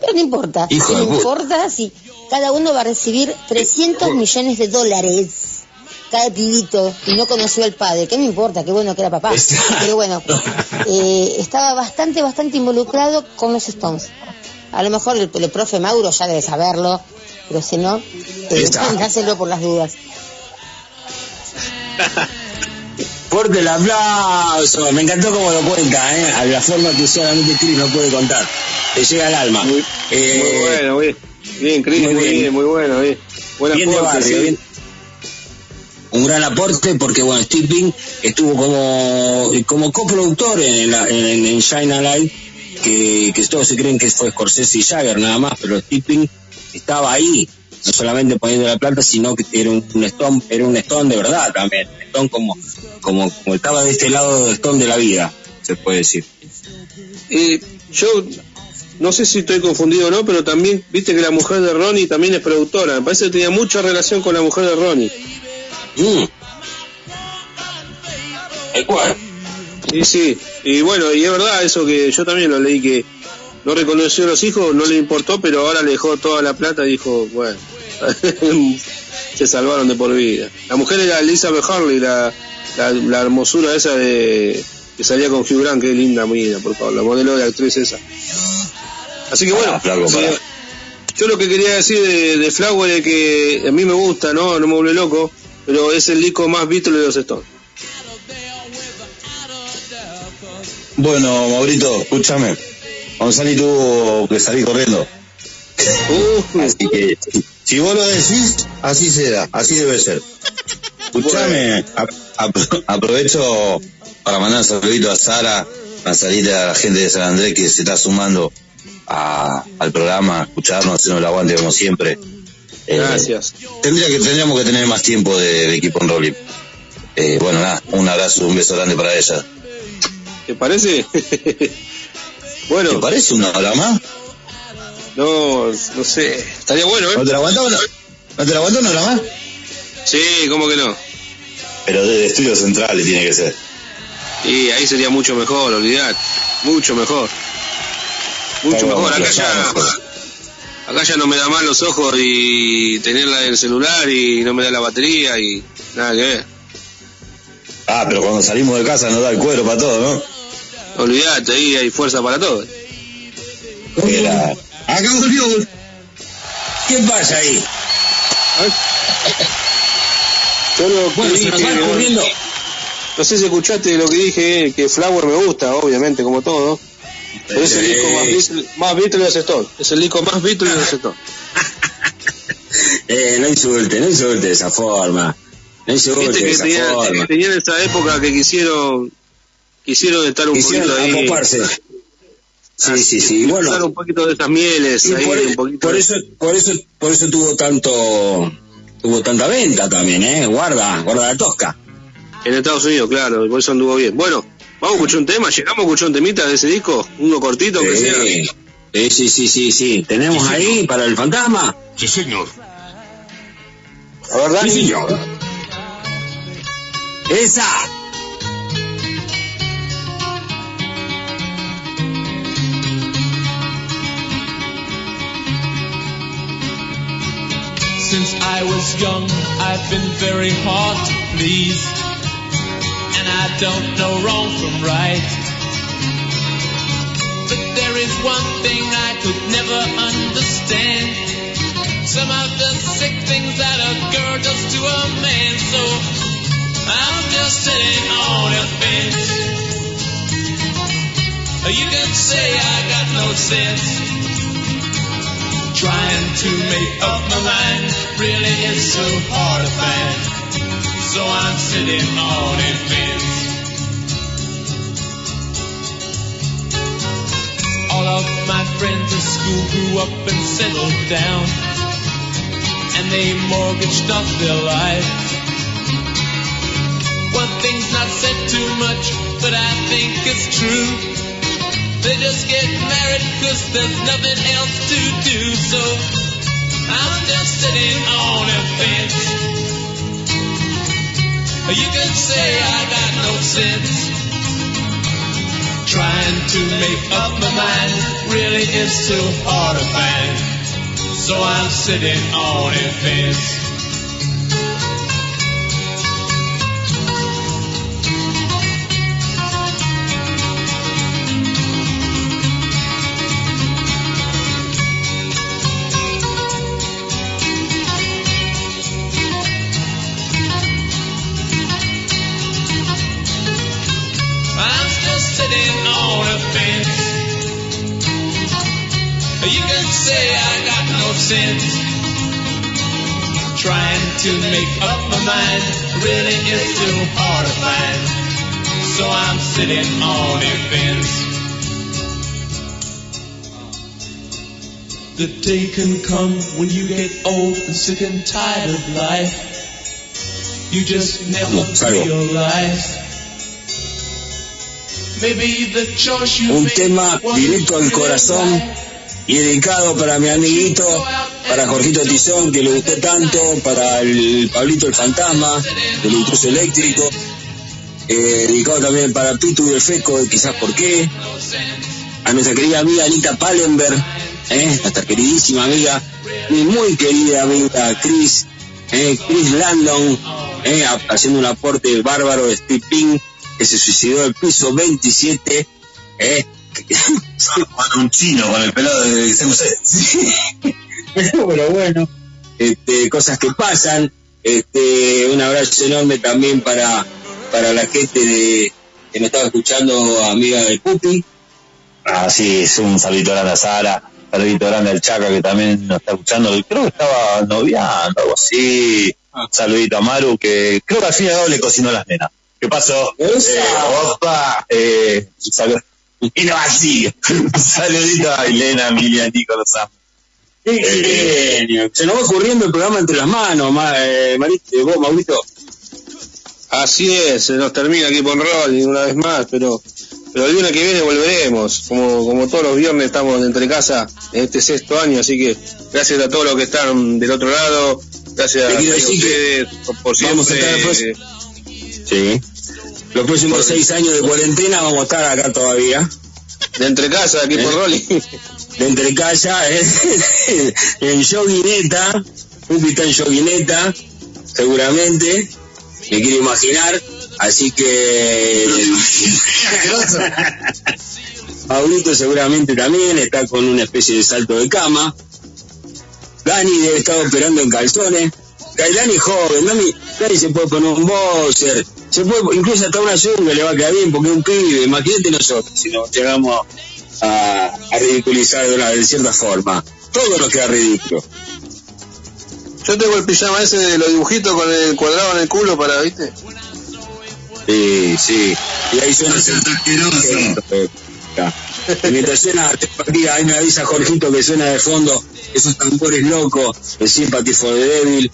Pero no importa, Hijo no importa si cada uno va a recibir 300 millones de dólares cada pibito y no conoció al padre, ¿qué me importa? Qué bueno que era papá. Pero bueno, eh, estaba bastante, bastante involucrado con los Stones. A lo mejor el, el profe Mauro ya debe saberlo, pero si no, eh, dáselo por las dudas. Fuerte el aplauso. Me encantó cómo lo cuenta, ¿eh? A la forma que solamente Chris no puede contar. Te llega al alma. Muy, Eh, muy bueno, bien. Bien, Cris, muy muy, bien. bien. muy bueno, bien. Buen bien de barrio, bien. Un gran aporte porque, bueno, Steve Bing estuvo como, como coproductor en, la- en, en Shine Light, que, que todos se creen que fue Scorsese y Jagger nada más, pero Bing estaba ahí, no solamente poniendo la plata, sino que era un, un Stone, era un Stone de verdad también, un Stone como, como, como estaba de este lado de Stone de la vida, se puede decir. Eh, yo no sé si estoy confundido o no, pero también, viste que la mujer de Ronnie también es productora. Me parece que tenía mucha relación con la mujer de Ronnie. Mm. ¿El cual? Sí, sí. Y bueno, y es verdad eso que yo también lo leí que no reconoció a los hijos, no le importó, pero ahora le dejó toda la plata y dijo, bueno, se salvaron de por vida. La mujer era Elizabeth Harley, la, la, la hermosura esa de que salía con Hugh Grant, qué linda mina, por favor, la modelo de actriz esa. Así que bueno, sí, pará. yo lo que quería decir de, de Flower es que a mí me gusta, ¿no? No me vuelve loco, pero es el disco más visto de los Stones. Bueno, Maurito, escúchame. Gonzalo tuvo que salir corriendo. Así que, si vos lo decís, así será, así debe ser. Escúchame, aprovecho para mandar un saludito a Sara, a salir a la gente de San Andrés que se está sumando a- al programa, a escucharnos, hacernos el aguante como siempre. Eh, Gracias. tendría que, tendríamos que tener más tiempo de, de equipo en Rolling. Eh, bueno, nada, un abrazo, un beso grande para ella. ¿Te parece? bueno. ¿Te parece una hora más? No, no sé. Estaría bueno, ¿eh? ¿No te la aguantó una, ¿no te la aguantó una hora más? Sí, ¿cómo que no? Pero de estudios centrales tiene que ser. Y ahí sería mucho mejor, olvidar. Mucho mejor. Mucho Está mejor. Acá ya, acá ya no me da mal los ojos y tenerla en el celular y no me da la batería y nada que ver. Ah, pero cuando salimos de casa nos da el cuero para todo, ¿no? Olvidate, ahí hay fuerza para todo. Era- Acá volvió. ¿Qué pasa ahí? Yo lo que Bueno, se dije, corriendo. no sé si escuchaste lo que dije, que Flower me gusta, obviamente, como todo. Pero es el disco más Beatles- más Beatles de Stones. Es el disco más Beatles de Stones. Eh, no insulte, no insulte de esa forma. No insulte Viste de que esa tenía- forma. tenían esa época que quisieron quisieron estar un Quisieron poquito ahí. Sí, sí, sí. Disfrutar Bueno, un poquito de estas mieles ahí, por, un poquito. por eso, por eso, por eso tuvo tanto, tuvo tanta venta también, eh. Guarda, guarda la tosca. En Estados Unidos, claro, y por eso anduvo bien. Bueno, vamos a escuchar un tema, llegamos a escuchar un temita de ese disco, uno cortito que sea. Sí, sí, sí, sí, sí, sí. Tenemos ahí para el fantasma. Sí, señor. A ver, Dani. Sí, señor. Esa. Since I was young, I've been very hard to please. And I don't know wrong from right. But there is one thing I could never understand. Some of the sick things that a girl does to a man. So I'm just sitting on a fence. You can say I got no sense. Trying to make up my mind really is so hard to find. So I'm sitting on a fence. All of my friends at school grew up and settled down. And they mortgaged off their life. One thing's not said too much, but I think it's true. They just get married cause there's nothing else to do. So I'm just sitting on a fence. You can say I got no sense. Trying to make up my mind really is so hard to find. So I'm sitting on a fence. Trying to make up my mind really is too hard to find. So I'm sitting on a fence. The day can come when you get old and sick and tired of life. You just never oh, salgo. realize Un tema directo al corazón y dedicado para mi amiguito, para Jorgito Tizón, que le gustó tanto, para el Pablito el Fantasma, del intruso eléctrico, eh, dedicado también para Pitu de Feco, de quizás por qué, a nuestra querida amiga Anita Palenberg, eh, nuestra queridísima amiga, mi muy querida amiga Chris, eh, Chris Landon, eh, haciendo un aporte bárbaro de Steve que se suicidó del piso 27, eh, Con un chino, con el pelado de CQC. pero bueno, este, cosas que pasan. Este, un abrazo enorme también para, para la gente de, que me estaba escuchando, amiga de Pupi. Ah, sí, es un saludito grande a Sara, saludito grande al Chaca que también nos está escuchando, creo que estaba noviando, algo así. Ah. Saludito a Maru, que creo que al fin y al cabo le cocinó las nenas. ¿Qué pasó? Eh, opa, eh, no así. Saludito a Elena, Emilia, Nico, los amo. Qué genio. Se nos va ocurriendo el programa entre las manos, ma, eh, Mariste, vos, Maurito. Así es, se nos termina aquí con Roll una vez más, pero pero el lunes que viene volveremos. Como, como todos los viernes estamos entre casa en este sexto año, así que gracias a todos los que están del otro lado, gracias a quiero decir ustedes por, por vamos a siempre. estar Sí. Los próximos seis años de cuarentena vamos a estar acá todavía. De entre casa, aquí por Eh. Rolly. De entre casa, eh, en yoguineta, un está en yoguineta, seguramente, me quiero imaginar, así que... Paulito seguramente también está con una especie de salto de cama. Dani debe estar operando en calzones. Dani joven, Dani, Dani se puede poner un boxer, se puede, incluso hasta una zunga le va a quedar bien porque es un pibe, imagínate nosotros, si nos llegamos a, a ridiculizar de, una, de cierta forma. Todo nos queda ridículo. Yo tengo el pijama ese de los dibujitos con el cuadrado en el culo para, ¿viste? Sí, sí. Y ahí suena ese Y mientras suena, aquí, ahí me avisa Jorgito que suena de fondo esos tambores locos de Sympathy for the Devil.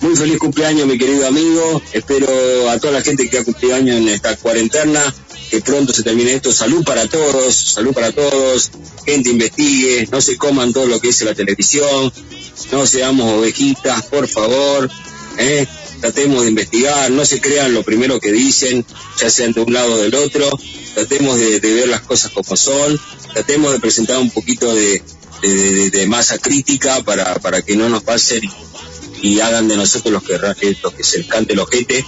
Muy feliz cumpleaños, mi querido amigo. Espero a toda la gente que ha cumplido años en esta cuarentena, que pronto se termine esto. Salud para todos, salud para todos. Gente investigue, no se coman todo lo que dice la televisión, no seamos ovejitas, por favor. ¿eh? Tratemos de investigar, no se crean lo primero que dicen, ya sean de un lado o del otro. Tratemos de, ver las cosas como son. Tratemos de presentar un poquito de, masa crítica para, para que no nos pasen y hagan de nosotros los que, eh, los que se cante el ojete.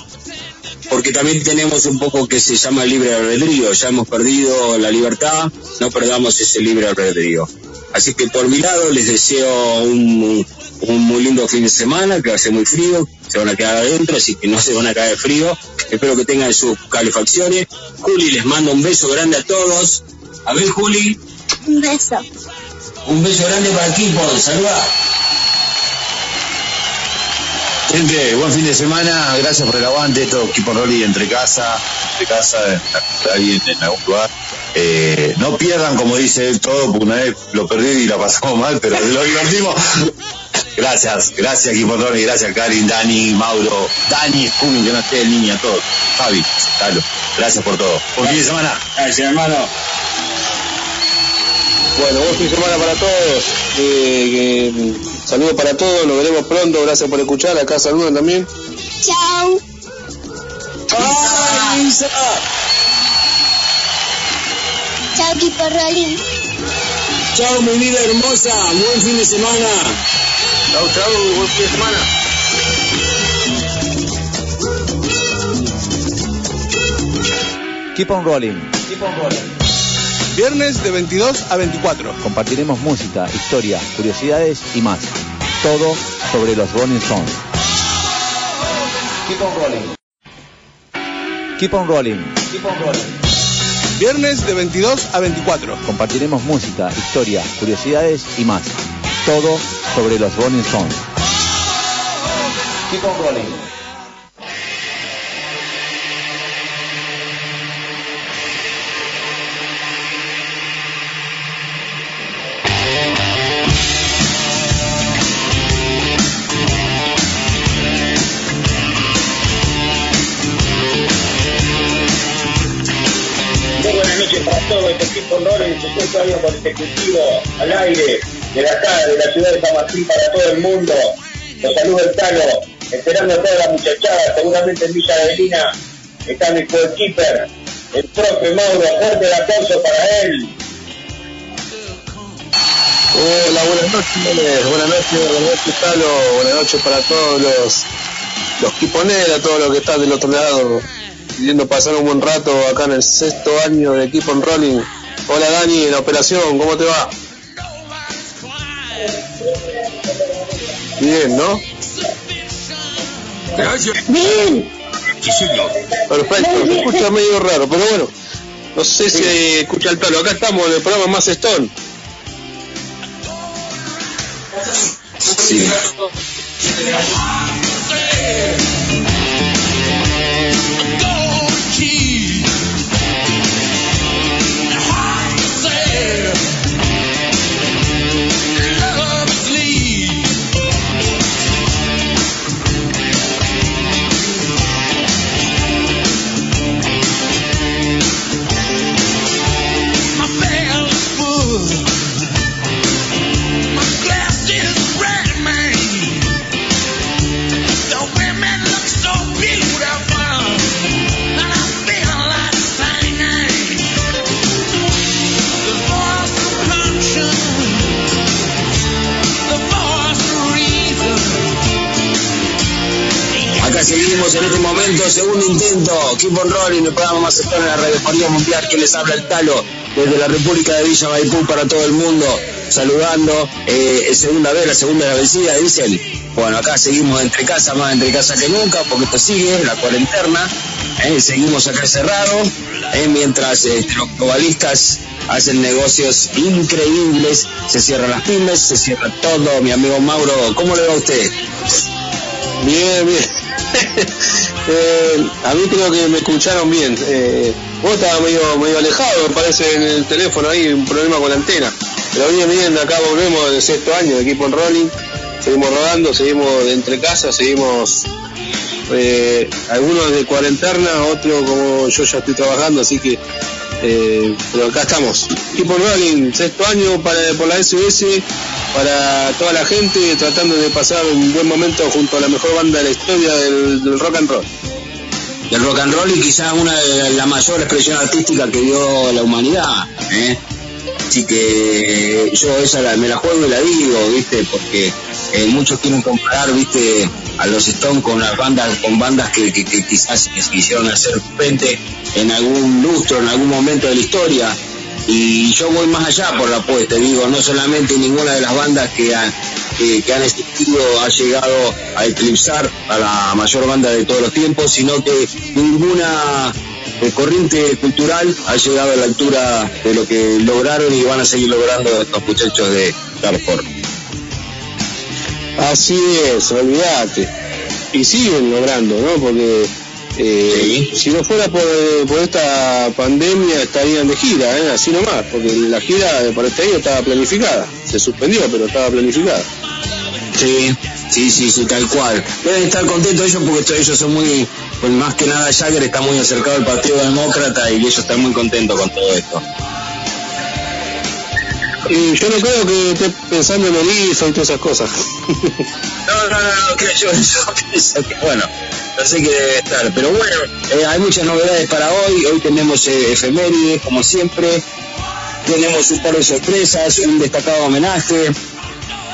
Porque también tenemos un poco que se llama libre albedrío. Ya hemos perdido la libertad, no perdamos ese libre albedrío. Así que por mi lado les deseo un, un muy lindo fin de semana, que va a ser muy frío, se van a quedar adentro, así que no se van a caer frío. Espero que tengan sus calefacciones. Juli, les mando un beso grande a todos. A ver, Juli, Un beso. un beso grande para el equipo. Saluda. Gente, buen fin de semana, gracias por el aguante, todo equipo Rolly entre casa, entre casa, ahí en, en algún lugar. Eh, no pierdan, como dice él, todo, porque una vez lo perdí y la pasamos mal, pero lo divertimos. Gracias, gracias equipo Rolly, gracias Karin, Dani, Mauro, Dani, Scooby, que no esté el niño, todos. Javi, gracias por todo. Buen fin de semana. Gracias, hermano. Bueno, buen fin de semana para todos. Eh, mm, saludos para todos, nos veremos pronto. Gracias por escuchar. Acá saludan también. Chao. ¡Ay, Isa! Chao, equipo Rolling. Chao, mi vida hermosa. Buen fin de semana. Chau, chau, buen fin de semana. Keep on rolling. Keep on rolling. Viernes de 22 a 24. Compartiremos música, historia, curiosidades y más. Todo sobre los Rolling Stones. Keep on rolling. Keep on rolling. Keep on rolling. Viernes de 22 a 24. Compartiremos música, historia, curiosidades y más. Todo sobre los Rolling Stones. Keep on rolling. 18 años consecutivos al aire de la acá, de la ciudad de San Martín para todo el mundo. Los saludo el Talo, esperando a toda la muchachada, seguramente en Villa Avelina está mi coequiper, el profe Mauro, fuerte el aplauso para él. Hola, buenas noches, buenas noches, buenas noches, Talo, buenas noches para todos los, los quiponeros, todos los que están del otro lado, pidiendo pasar un buen rato acá en el sexto año de Equipo en Rolling. Hola Dani, en la operación, ¿cómo te va? Bien, ¿no? Bien. Perfecto, se escucha medio raro, pero bueno, no sé si escucha el talo. Acá estamos en el programa más Stone. Sí. Seguimos en este momento, segundo intento, Keep on Rolling, el programa más cercano en la radiofonía mundial, que les habla el Talo, desde la República de Villa Maipú para todo el mundo, saludando, eh, segunda vez, la segunda de la vencida, dicen, bueno, acá seguimos entre casa, más entre casa que nunca, porque esto sigue, la cuarentena, eh, seguimos acá cerrados, eh, mientras este, los globalistas hacen negocios increíbles, se cierran las pymes, se cierra todo, mi amigo Mauro, ¿cómo le va a usted? Bien, bien. Eh, a mí creo que me escucharon bien. Eh, vos estabas medio, medio alejado, me parece, en el teléfono ahí, un problema con la antena. Pero bien, bien, acá volvemos del sexto año de equipo en rolling. Seguimos rodando, seguimos de entre casas, seguimos eh, algunos de cuarentena, otros como yo ya estoy trabajando, así que eh, pero acá estamos. En rolling, sexto año para, por la SBS, para toda la gente, tratando de pasar un buen momento junto a la mejor banda de la historia del, rock and roll. del rock and roll y quizás una de la mayor expresión artística que dio la humanidad. ¿eh? Así que yo esa me la juego y la digo, ¿viste? Porque eh, muchos quieren comparar, ¿viste? A los Stones con las bandas, con bandas que, que- que quizás quisieron hacer frente en algún lustro, en algún momento de la historia. Y yo voy más allá por la apuesta, digo, no solamente ninguna de las bandas que han, que, han existido ha llegado a eclipsar a la mayor banda de todos los tiempos, sino que ninguna corriente cultural ha llegado a la altura de lo que lograron y van a seguir logrando estos muchachos de Darfur. Así es, olvídate. Y siguen logrando, ¿no? Porque eh, si no fuera por, por esta pandemia estarían de gira, ¿eh? así nomás, porque la gira para este año estaba planificada. Se suspendió, pero estaba planificada. Sí, sí, sí, sí, tal cual. Deben estar contentos ellos porque ellos son muy, pues más que nada Jagger está muy acercado al Partido Demócrata y ellos están muy contentos con todo esto. Y yo no creo que esté pensando en el IFA y todas esas cosas. No, no, no, no, que yo, yo pienso que, bueno, no sé qué debe estar, pero bueno, eh, hay muchas novedades para hoy, hoy tenemos eh, efemérides, como siempre, tenemos un par de sorpresas, un destacado homenaje,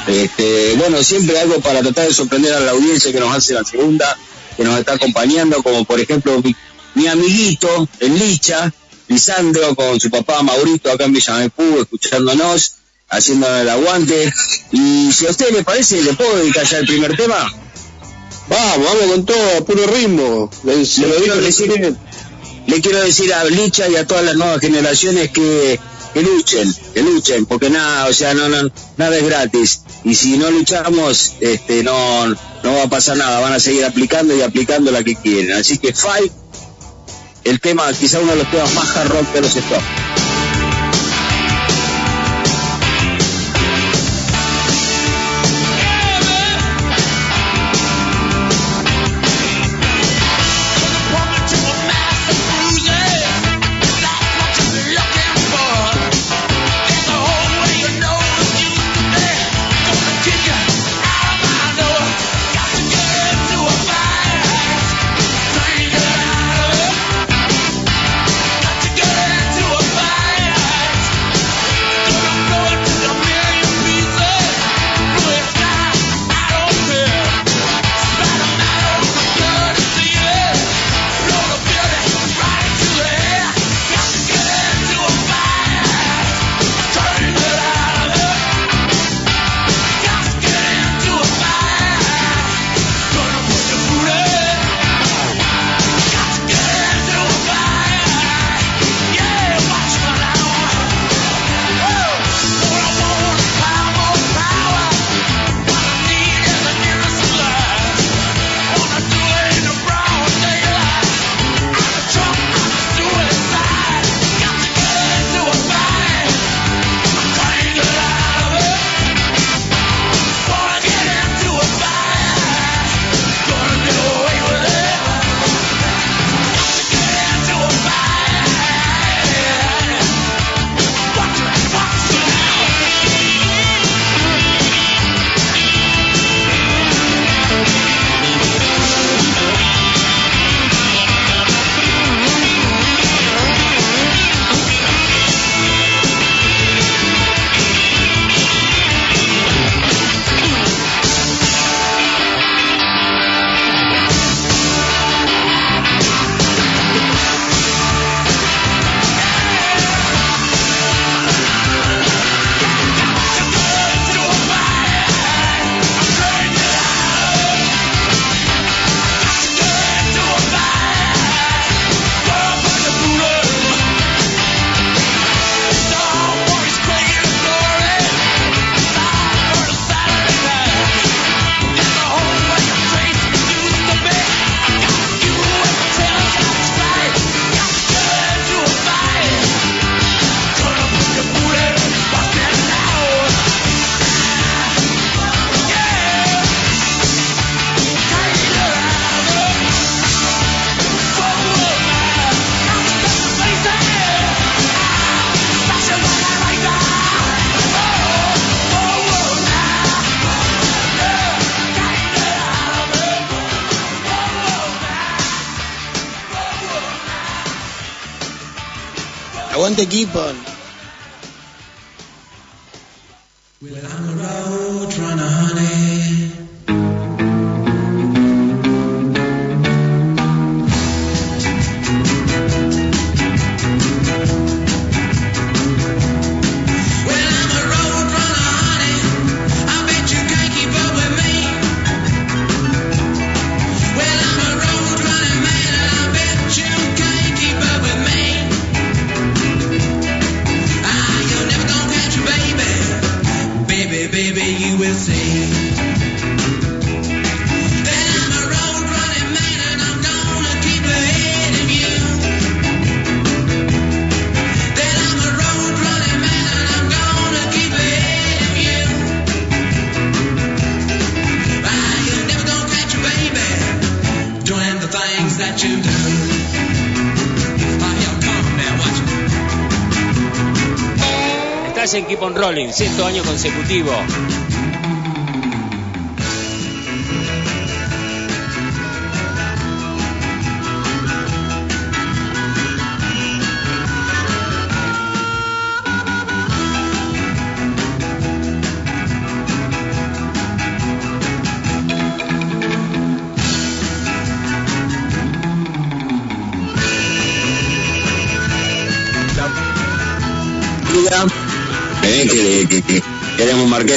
este, bueno, siempre algo para tratar de sorprender a la audiencia que nos hace la segunda, que nos está acompañando, como por ejemplo mi, mi amiguito, el Licha, Lisandro, con su papá Maurito acá en Villa Maipú, escuchándonos, haciendo el aguante. Y si a usted le parece, ¿le puedo dedicar ya el primer tema? Vamos, vamos con todo, a puro ritmo. Le, Le quiero decir, le quiero decir a Licha y a todas las nuevas generaciones que, que luchen, que luchen, porque nada, o sea, no, no, nada es gratis. Y si no luchamos, este, no, no va a pasar nada, van a seguir aplicando y aplicando la que quieren. Así que Fight, el tema, quizá uno de los temas más hard de los Stones. Aguante Sexto año consecutivo.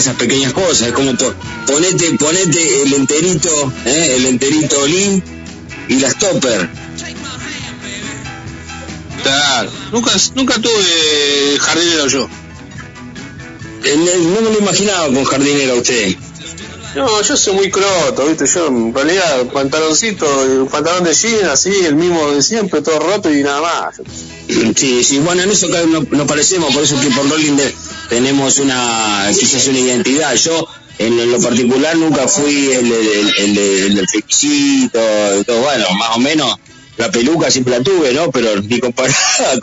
Esas pequeñas cosas, es como po- ponete, ponete el enterito, eh, el enterito Lee y las topper. Claro, nunca, nunca tuve jardinero yo. No me lo imaginaba con jardinero a usted. No, yo soy muy croto, ¿viste? Yo en realidad pantaloncito, pantalón de jean, así, el mismo de siempre, todo roto y nada más. Sí, sí, bueno, en eso uno nos parecemos, por eso que por Rolling de- tenemos una, quizás una identidad. Yo, en lo particular, nunca fui el, el, el, el de- el del y todo, bueno, más o menos, la peluca siempre la tuve, ¿no? Pero ni comparada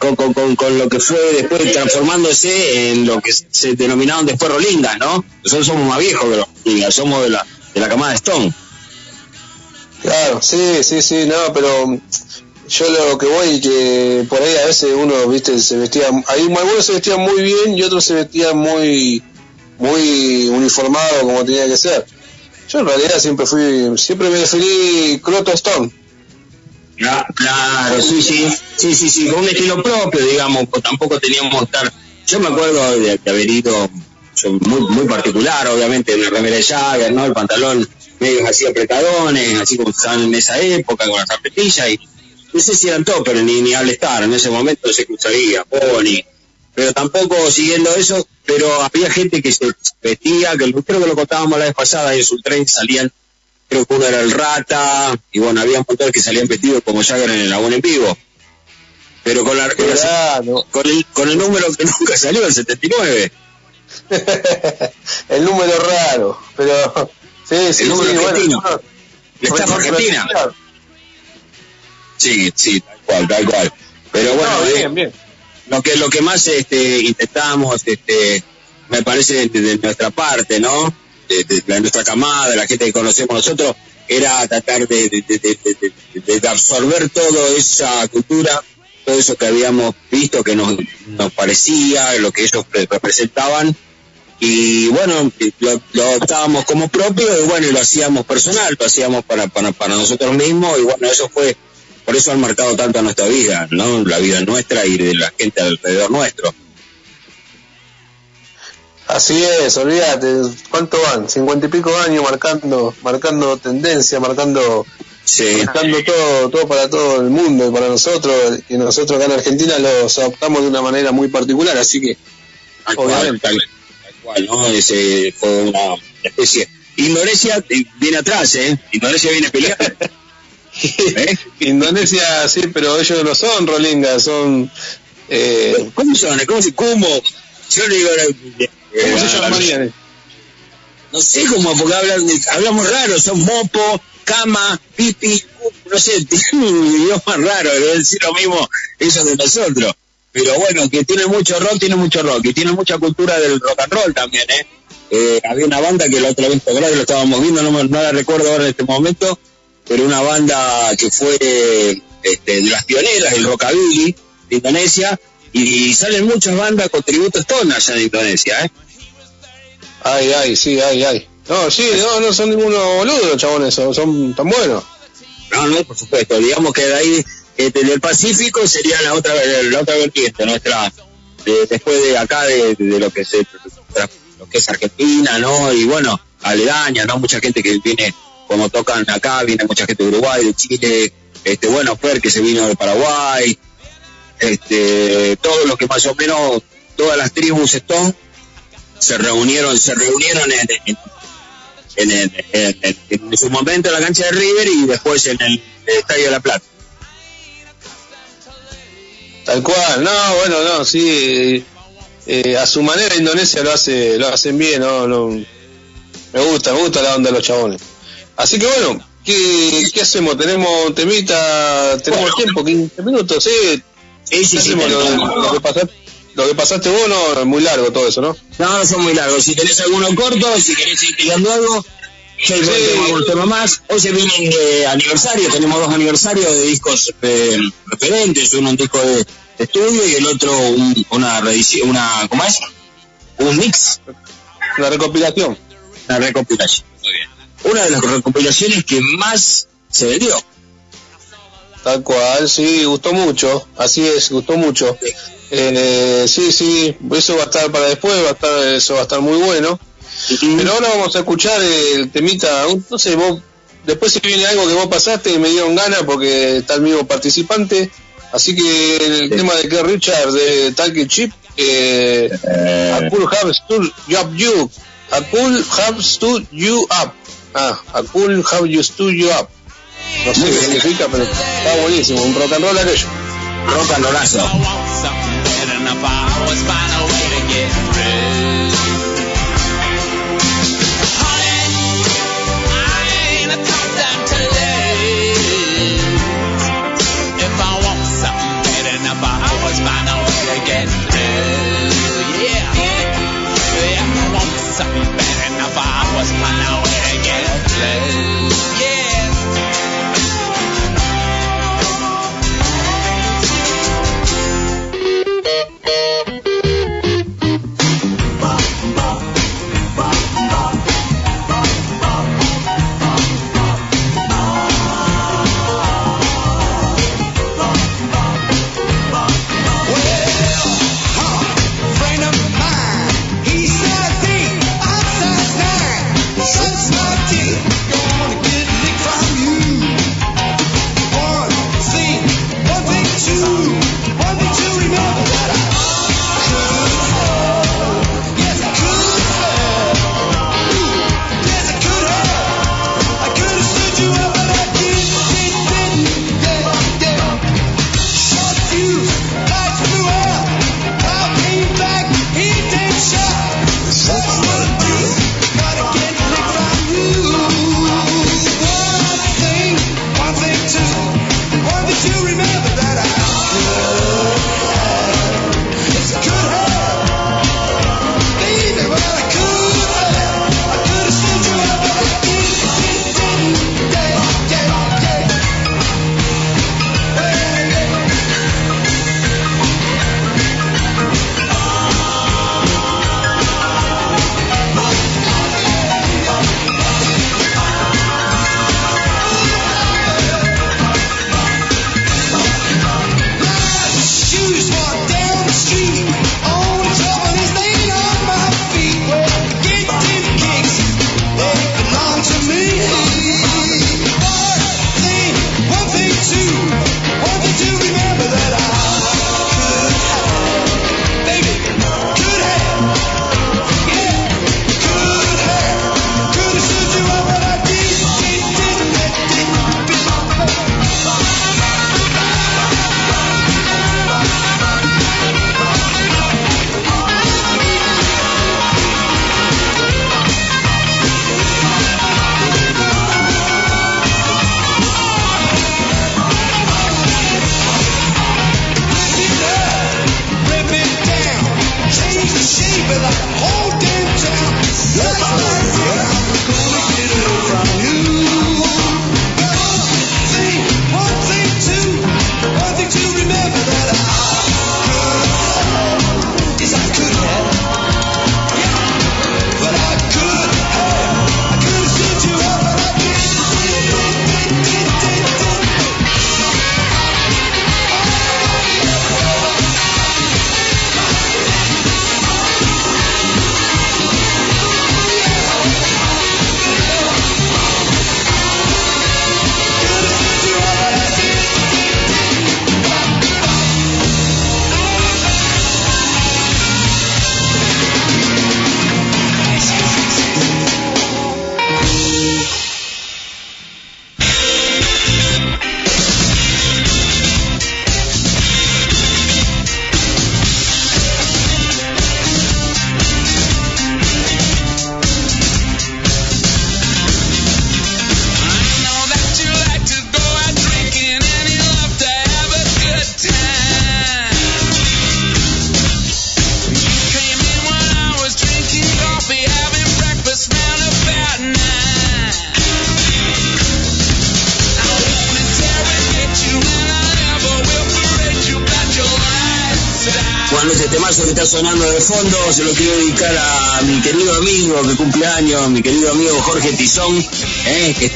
con, con, con, con, lo que fue después transformándose en lo que se denominaron después Rolingas, ¿no? Nosotros somos más viejos que los somos de la, de la camada Stone. Claro, sí, sí, sí, no, pero yo lo que voy que por ahí a veces uno, viste, se vestía, hay algunos se vestían muy bien y otros se vestían muy, muy uniformado como tenía que ser. Yo en realidad siempre fui, siempre me definí Croto Stone. Cla- Claro, sí, sí, sí, sí, sí, con un estilo propio, digamos, pues tampoco teníamos estar. Yo me acuerdo de, haber ido, muy, muy particular, obviamente, una remera de Jagger, ¿no? El pantalón medio así apretadones, así como estaban en esa época, con las zapatillas, y no sé si eran todo, pero ni, ni al estar, en ese momento se cruzaría, Pony, pero tampoco siguiendo eso, pero había gente que se vestía, que creo que lo contábamos la vez pasada, y en su tren salían creo que uno era el Rata, y bueno, había un montón que salían vestidos como Jagger en el Laguna en vivo. Pero con, la, con, la- con el, con el número que nunca salió, el 79. el número raro, pero sí, sí, El número sí, argentino. bueno, argentina. claro. Sí, sí, tal cual, tal cual. Pero bueno, No, eh, bien, bien. lo que lo que más este intentamos este me parece de, de nuestra parte no de, de- de nuestra camada de la gente que conocemos nosotros era tratar de, de- absorber toda esa cultura todo eso que habíamos visto que nos, nos parecía lo que ellos pre- representaban y bueno lo, lo adoptábamos como propio y bueno y lo hacíamos personal lo hacíamos para, para, para nosotros mismos y bueno eso fue por eso han marcado tanto a nuestra vida, ¿no? La vida nuestra y de la gente alrededor nuestro. Así es, olvídate, ¿cuánto van? Cincuenta y pico años marcando, marcando tendencia, marcando, marcando todo, todo para todo el mundo y para nosotros, y nosotros acá en Argentina los adoptamos de una manera muy particular, así que Tal cual, obviamente. tal, tal cual, ¿no? Ese fue una especie. Indonesia eh, viene atrás, ¿eh? Indonesia viene peleando. Indonesia, sí, pero ellos no son rolingas, son... Eh, ¿Cómo son? ¿Cómo se cómo? Yo le digo... ¿Cómo se llamarían? No sé cómo, porque hablan de- hablamos raro, son mopo, cama, pipi, no sé, tienen un idioma raro, debe decir lo mismo eso de nosotros. Pero bueno, que tiene mucho rock, tiene mucho rock, y tiene mucha cultura del rock and roll también, ¿eh? Eh, había una banda que la otra vez lo estábamos viendo, no, me- no la recuerdo ahora en este momento, pero una banda que fue este, de las pioneras del rockabilly de Indonesia, Y salen muchas bandas con tributo Stone allá en Indonesia, ¿eh? Ay, ay, sí, ay, ay. No, sí, no, no son ninguno boludo los chabones, son, son tan buenos. No, no, por supuesto. Digamos que de ahí, este, del Pacífico sería la otra, la otra vertiente, nuestra, de- después de acá, de, de lo que es, el- lo que es Argentina, ¿no? Y bueno, aledaña, ¿no? Mucha gente que viene, como tocan acá, viene mucha gente de Uruguay, de Chile, este, bueno, Fer que se vino de Paraguay, este, todos los que más o menos, todas las tribus Stone se reunieron, se reunieron en, en, en, en- en- su momento en la cancha de River y después en el Estadio de La Plata. Tal cual, no, bueno, no, sí, eh, a su manera Indonesia lo hace, lo hacen bien, no, me gusta, me gusta la onda de los chabones. Así que bueno, ¿qué, qué hacemos? ¿Tenemos temita? ¿Tenemos tiempo? ¿15 minutos? Sí, Sí, sí, ¿Qué sí? Lo, que pasaste, lo que pasaste vos no, es muy largo todo eso, ¿no? No, no son muy largos. Si tenés alguno corto, si querés ir tirando algo, Sí. tema más. Hoy se vienen eh, aniversarios, tenemos dos aniversarios de discos eh, referentes, uno un disco de, de estudio y el otro un- una reedición, una, ¿cómo es? Un mix, Una recopilación. una recopilación. Muy bien. Una de las recopilaciones que más se vendió. Tal cual, sí, gustó mucho, así es, gustó mucho. Eh, sí, sí, eso va a estar para después, va a estar, eso va a estar muy bueno. Pero ahora vamos a escuchar el temita, no sé, vos, después si viene algo que vos pasaste y me dieron ganas porque está el mismo participante, así que el tema de Keith Richards de Talking Chip, eh, I could have stood you up you, I could have stood you up, ah, I could have you stood you up. No sé qué significa, pero está buenísimo, un rock and roll aquello. Rock and rollazo.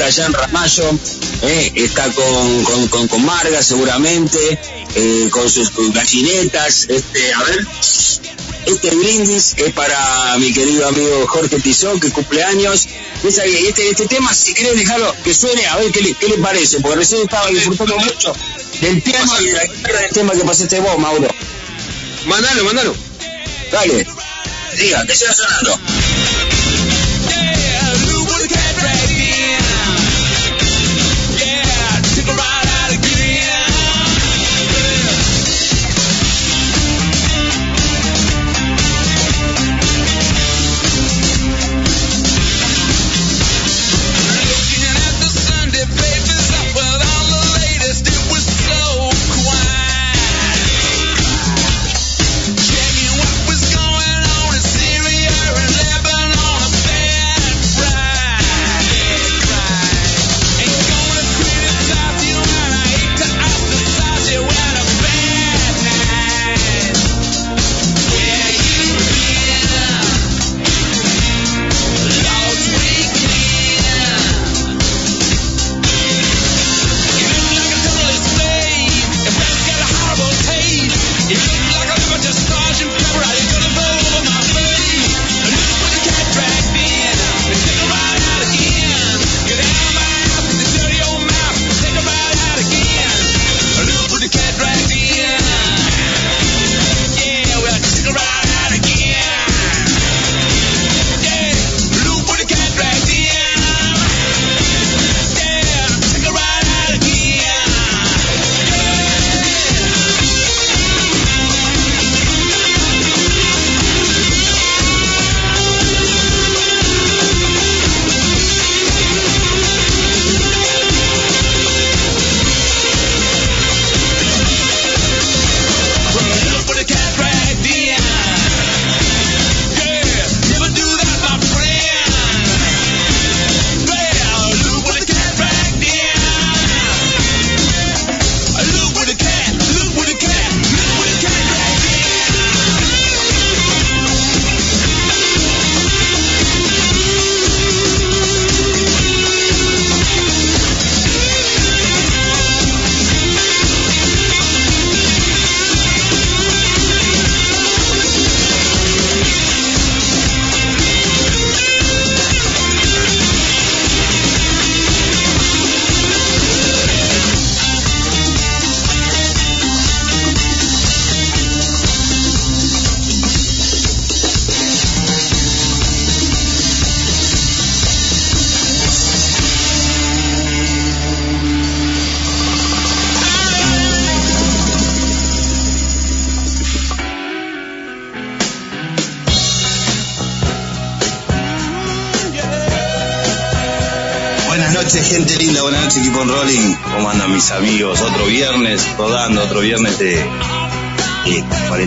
Está allá en Ramallo, eh, está con, con, con, con Marga seguramente, eh, con sus gallinetas, este, a ver, este brindis es para mi querido amigo Jorge Tizón, que cumple años. Este, este tema, si querés dejarlo que suene, a ver qué le, qué le parece, porque recién estaba disfrutando mucho del piano y de la guitarra del tema que pasaste vos, Mauro. Mandalo, mandalo. Dale, diga, que siga sonando.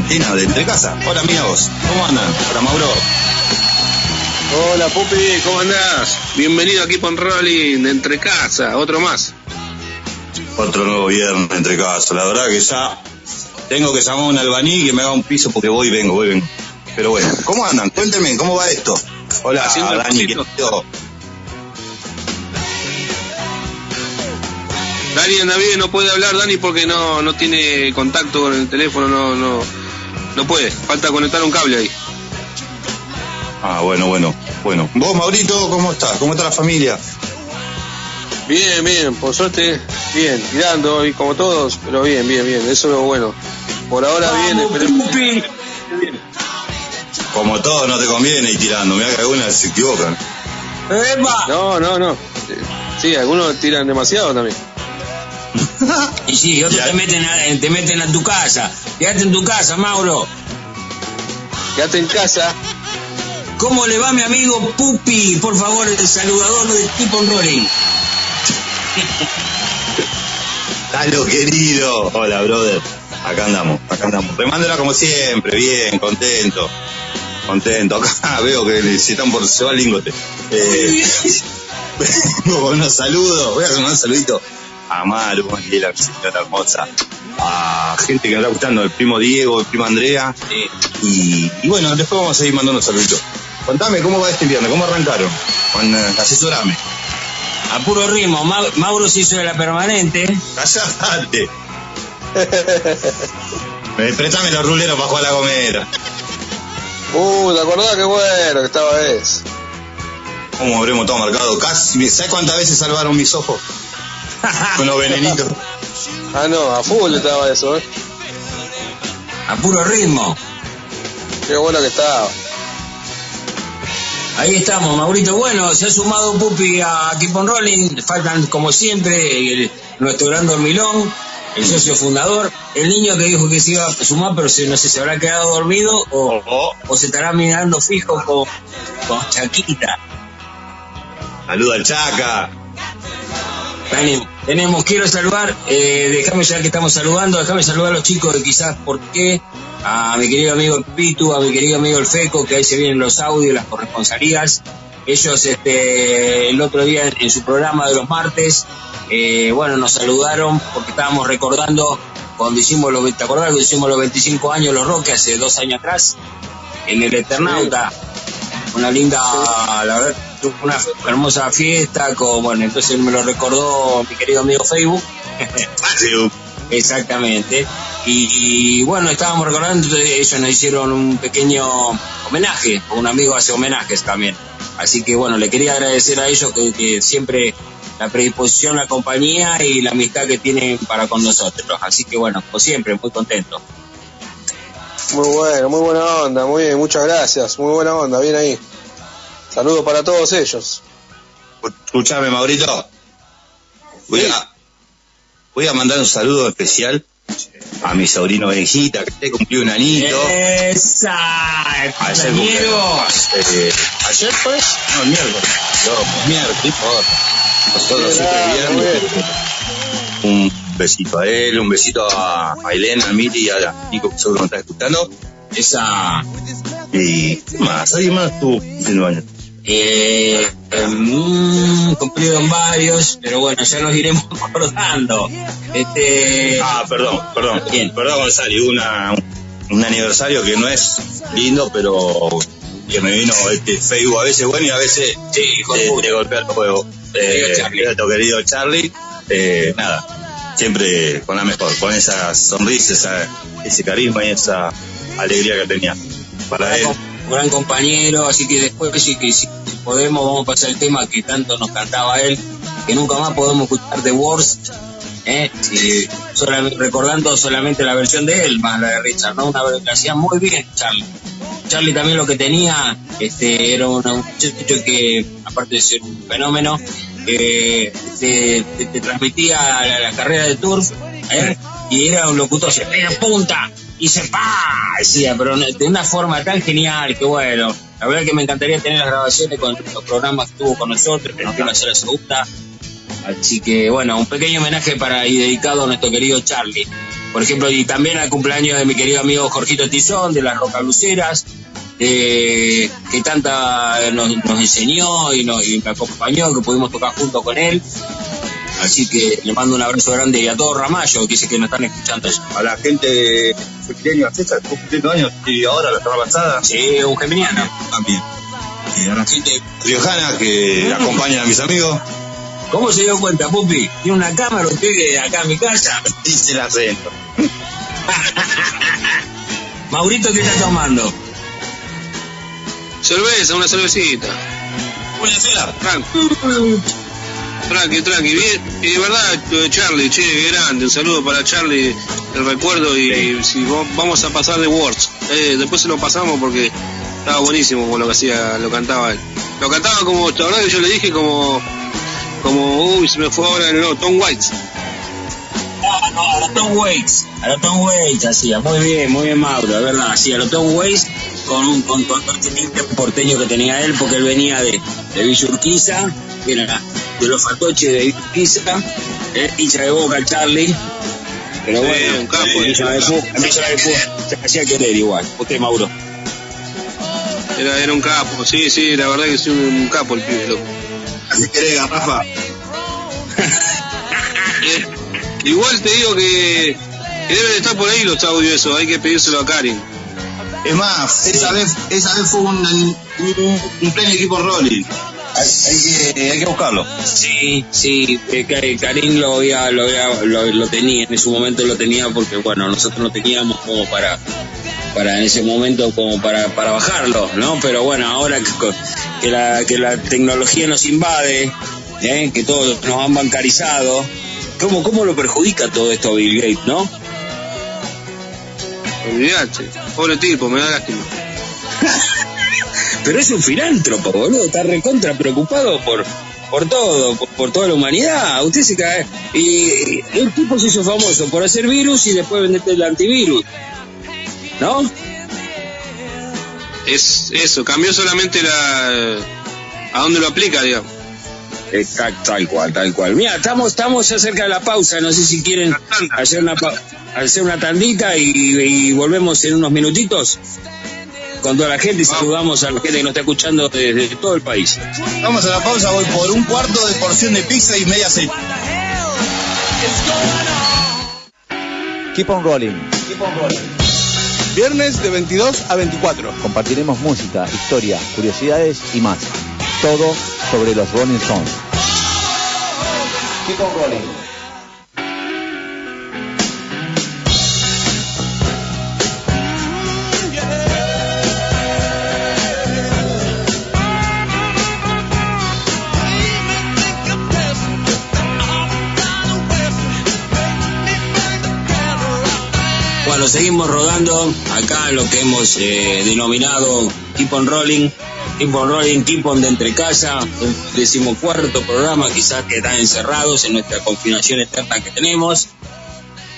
De entre casa. Hola, amigos, ¿cómo andan? Hola, Mauro. Hola Pupi, ¿cómo andás? Bienvenido aquí con Rolling de Entre Casa, otro más. Otro nuevo viernes entre casa. La verdad que ya tengo que llamar a un albañil que me haga un piso porque voy y vengo, voy y vengo. Pero bueno, ¿cómo andan? Cuéntenme, ¿cómo va esto? Hola, Haciendo el Dani, querido. Dani anda bien, no puede hablar Dani porque no, no tiene contacto con el teléfono, no, no, no puede, falta conectar un cable ahí. Ah, bueno, bueno, bueno. Vos, Maurito, ¿cómo estás? ¿Cómo está la familia? Bien, bien, por suerte, bien, tirando y como todos, pero bien, bien, bien, eso es lo bueno. Por ahora bien, esperemos. Como todo no te conviene ir tirando, mira que algunas se equivocan. No, no, no. Eh, Sí, algunos tiran demasiado también. Y sí, otros te meten, a, te meten a tu casa. Quédate en tu casa, Mauro. Quédate en casa. ¿Cómo le va mi amigo Pupi? Por favor, el saludador de Tipo Rolling. Dalo, querido. Hola, brother. Acá andamos, acá andamos. Remándola como siempre, bien, contento. Contento. Acá veo que se están por se va el lingote. Eh, con unos saludos. Voy a hacer un saludito a Maru, Mariela, mi señora hermosa. A gente que está gustando, el primo Diego, el primo Andrea. Y, y bueno, después vamos a seguir mandando saluditos. Contame, ¿cómo va este viernes? ¿Cómo arrancaron? Con, eh, asesorame. A puro ritmo, Ma- Mauro se hizo de la permanente. Callate. Eh, Préstame los ruleros para jugar a la gomera. Uh, ¿te acordás qué bueno que estaba ese? ¿Cómo habremos todo marcado? Casi, ¿sabes cuántas veces salvaron mis ojos? Con los venenitos. Ah, no, a full estaba eso, ¿eh? A puro ritmo. Qué bueno que estaba. Ahí estamos, Maurito. Bueno, se ha sumado Pupi a Keep on Rolling. Faltan, como siempre, el- nuestro gran dormilón, el socio fundador. El niño que dijo que se iba a sumar, pero se- no sé, se habrá quedado dormido o, o se estará mirando fijo con, con Chaquita. Saluda al Chaca. Tenemos, tenemos, quiero saludar, eh, déjame ya que estamos saludando, déjame saludar a los chicos de quizás por qué, a mi querido amigo el Pitu, a mi querido amigo el Feco, que ahí se vienen los audios, las corresponsalías. Ellos este, el otro día en, en su programa de los martes, eh, bueno, nos saludaron porque estábamos recordando cuando hicimos los, ¿te acordás cuando hicimos los 25 años los Roques hace dos años atrás? En el Eternauta. Una linda, la verdad, una hermosa fiesta, con, bueno, entonces me lo recordó mi querido amigo Facebook. Exactamente. Y, y, bueno, estábamos recordando, entonces ellos nos hicieron un pequeño homenaje, un amigo hace homenajes también. Así que bueno, le quería agradecer a ellos que, que siempre la predisposición, la compañía y la amistad que tienen para con nosotros. Así que bueno, como siempre, muy contento. Muy bueno, muy buena onda, muy bien, muchas gracias, muy buena onda, bien ahí. Saludos para todos ellos. Escuchame, Maurito. Voy a, voy a mandar un saludo especial a mi sobrino Benjita, que te cumplió un anito. ¡Esa! Ayer eh, ¿Ayer pues? No, el miércoles. No, miércoles. Nosotros. Un besito a él, un besito a, a Elena, a Miri y a Nico que seguro nos está escuchando. Esa. Y ¿qué más, alguien más tuvo cumpliendo años. Eh, eh, mm, cumplieron varios, pero bueno, ya nos iremos acordando. Este, Ah, perdón, perdón. Perdón, Gonzalo, una, un aniversario que no es lindo, pero que me vino este Facebook a veces bueno y a veces eh, de golpear el juego. Eh, nuestro querido Charlie, eh, nada, siempre con la mejor, con esa sonrisa, esa, ese carisma y esa alegría que tenía. Para él, gran compañero, así que después si, podemos vamos a pasar el tema que tanto nos cantaba él, que nunca más podemos escuchar The Worst, ¿eh? Solamente- recordando solamente la versión de él, más la de Richard, ¿no? Una versión que hacía muy bien Charlie. Charlie también lo que tenía este, era un muchacho que, aparte de ser un fenómeno, eh, te, te- te transmitía la, la carrera de turf ¿eh? y era un locutor, se pega punta y se pa, decía, pero de una forma tan genial que bueno, la verdad que me encantaría tener las grabaciones con los programas que tuvo con nosotros, que nos quiero hacer la segunda. Así que bueno, un pequeño homenaje para y dedicado a nuestro querido Charlie. Por ejemplo, y también al cumpleaños de mi querido amigo Jorgito Tizón, de las Rocaluceras, eh, que tanta nos, enseñó y, nos, acompañó, que pudimos tocar junto con él. Así que le mando un abrazo grande y a todo Ramallo, que dice que nos están escuchando. a la gente de cumpleaños, César, cumpliendo años y ahora la semana pasada. Sí, un geminiano. También. Y a la gente riojana que acompaña a mis amigos. ¿Cómo se dio cuenta, Pupi? Tiene una cámara usted que acá en mi casa. Dice el acento. Maurito, ¿qué está tomando? Cerveza, una cervecita. Buena cena. Tranqui. Tranqui, tranqui. Bien. Y de verdad, eh, Charlie, che, grande. Un saludo para Charlie, el recuerdo. Y si vamos a pasar de Words. Eh, después se lo pasamos porque estaba buenísimo con lo que hacía, lo cantaba él. Lo cantaba como, la verdad que yo le dije como, como, uy, se me fue ahora el no, Tom White. Ah, no, a los Tom Waits, a los Tom Waits hacía, muy bien, muy bien Mauro, es verdad, hacía a los Tom Waits con un con, con, con este porteño que tenía él, porque él venía de, de Villa Urquiza, que era de los fatoches de Urquiza, eh, hincha de boca el Charlie, pero Sí, bueno, un capo, empieza un de fu- empieza de fu- se hacía querer igual, usted Mauro. Era, era un capo, sí, sí, la verdad que es un, un capo el pibe, loco. Así que Rafa. Eh, Igual te digo que, que deben estar por ahí los audios esos, hay que pedírselo a Karin. Es más, esa vez, esa vez fue un, un, un pleno equipo rolling. Hay, hay que, hay que buscarlo. Sí, sí, eh, Karim lo, había, lo, había- lo, lo tenía, en ese momento lo tenía porque, bueno, nosotros no teníamos como para, para en ese momento como para, para bajarlo, ¿no? Pero bueno, ahora que, la, que la tecnología nos invade, ¿eh? que todos nos han bancarizado, ¿cómo, ¿cómo lo perjudica todo esto a Bill Gates, no? Olvidate. Pobre tipo, me da lástima. Pero es un filántropo, boludo, está recontra preocupado por, por todo, por, por toda la humanidad. Usted se cae. Y el tipo se hizo famoso por hacer virus y después venderte el antivirus. ¿No? Es eso, cambió solamente la. a dónde lo aplica, digamos. Exacto, tal cual, tal cual. Mira, estamos, estamos ya cerca de la pausa. No sé si quieren hacer una, hacer una tandita y, y volvemos en unos minutitos con toda la gente y saludamos a la gente que nos está escuchando desde todo el país. Vamos a la pausa, voy por un cuarto de porción de pizza y media aceite. Keep on rolling. Viernes de 22 a 24. Compartiremos música, historia, curiosidades y más. Todo sobre los Rolling Stones. Keep on rolling. Seguimos rodando acá lo que hemos eh, denominado Keep on Rolling, Keep on Rolling, Keep on de entre casa, el decimocuarto programa, quizás que están encerrados en nuestra confinación eterna que tenemos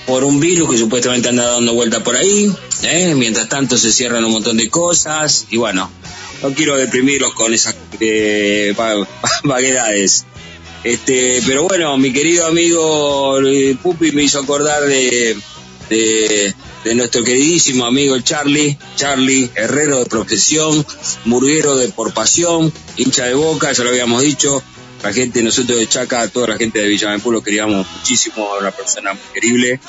por un virus que supuestamente anda dando vuelta por ahí, ¿eh? mientras tanto se cierran un montón de cosas y bueno, no quiero deprimirlos con esas eh, va- vaguedades. Este, pero bueno, mi querido amigo Pupi me hizo acordar de, de nuestro queridísimo amigo Charlie, Charlie, herrero de profesión, murguero de por pasión, hincha de boca, ya lo habíamos dicho, la gente, nosotros de Chaca, toda la gente de Villamaipú lo queríamos muchísimo, una persona muy querible,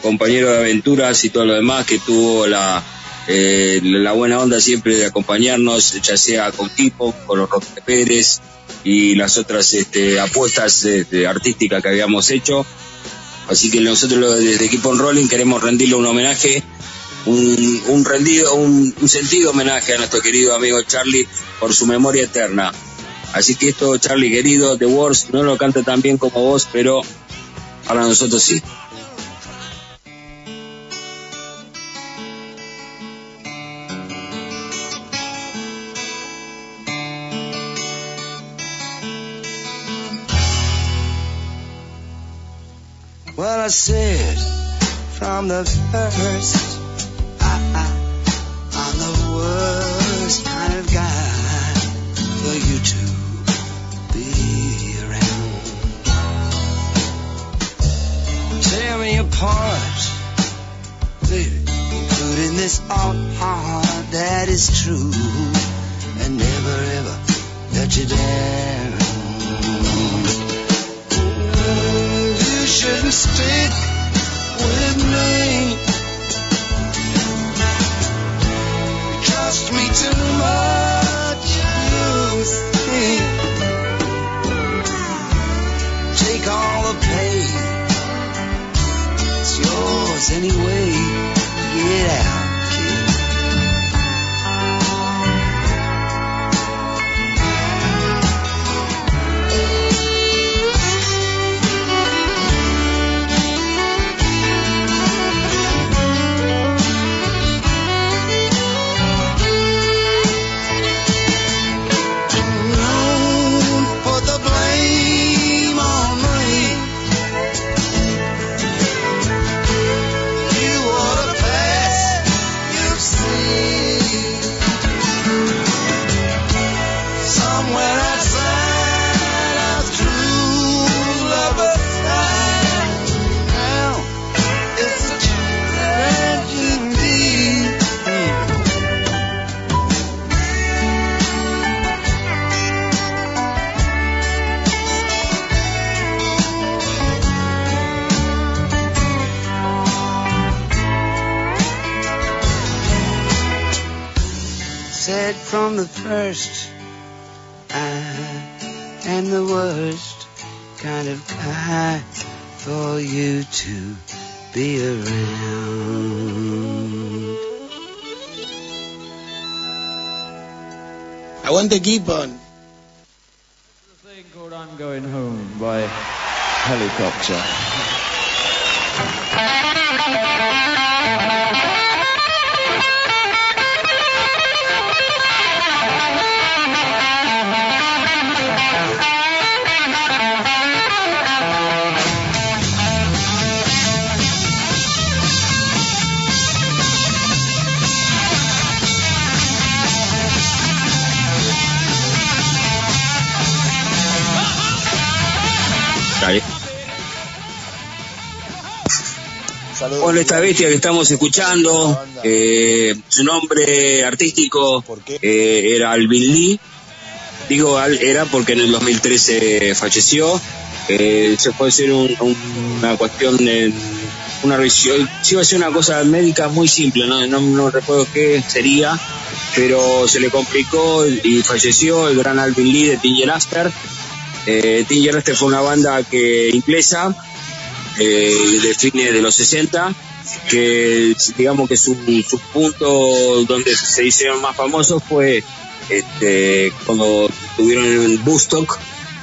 compañero de aventuras y todo lo demás, que tuvo la, eh, la buena onda siempre de acompañarnos, ya sea con Tipo, con los Roque Pérez y las otras este, apuestas este, artísticas que habíamos hecho. Así que nosotros desde Equipo en Rolling queremos rendirle un homenaje, un, un rendido, un, un sentido homenaje a nuestro querido amigo Charlie por su memoria eterna. Así que esto, Charlie querido, The Wars no lo canta tan bien como vos, pero para nosotros sí. I said from the first, I, I, I'm the worst kind of guy for you to be around. Tear me apart, baby, putting this on hard, that is true, and never ever let you down. Shouldn't stick with me. You Trust me too much, you think. Take all the pain. It's yours anyway. Get out, from the first. I am the worst kind of guy for you to be around. Aguante keep on. called I'm Going Home by Helicopter. Bueno, esta bestia que estamos escuchando, eh, su nombre artístico eh, era Alvin Lee. Digo Al- era porque en el 2013 falleció. Eh, se puede ser un- un- una cuestión de una revisión. Sí, iba a ser una cosa médica muy simple, no, no, no recuerdo qué sería, pero se le complicó y falleció el gran Alvin Lee de Tinger Aster. Eh, Tinger Aster fue una banda que inglesa eh, de fines de los 60, que digamos que su, su punto donde se hicieron más famosos fue este, cuando estuvieron en Bustock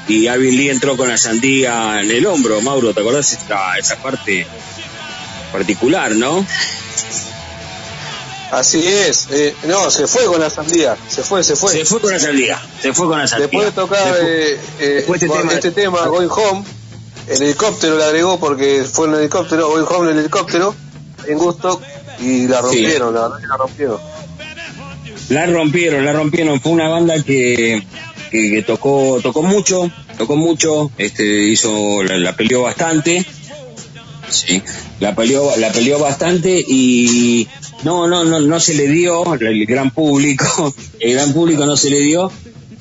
y Alvin Lee entró con la sandía en el hombro. Mauro, ¿te acordás esta, esa parte particular, no? Así es. Eh, no, se fue con la sandía. Se fue, se fue. Se fue con la sandía. Se fue con la sandía. Después de tocar Después- eh, eh, después este tema- este tema, Going Home, el helicóptero le agregó porque fue en el helicóptero, Going Home en el helicóptero, en gusto, y la rompieron, la verdad que la rompieron. La rompieron, la rompieron. Fue una banda que, que, que tocó, tocó mucho, tocó mucho, este, hizo, la, la peleó bastante. Sí, la peleó, la peleó bastante y no, no, no, no se le dio, el gran público, el gran público no se le dio,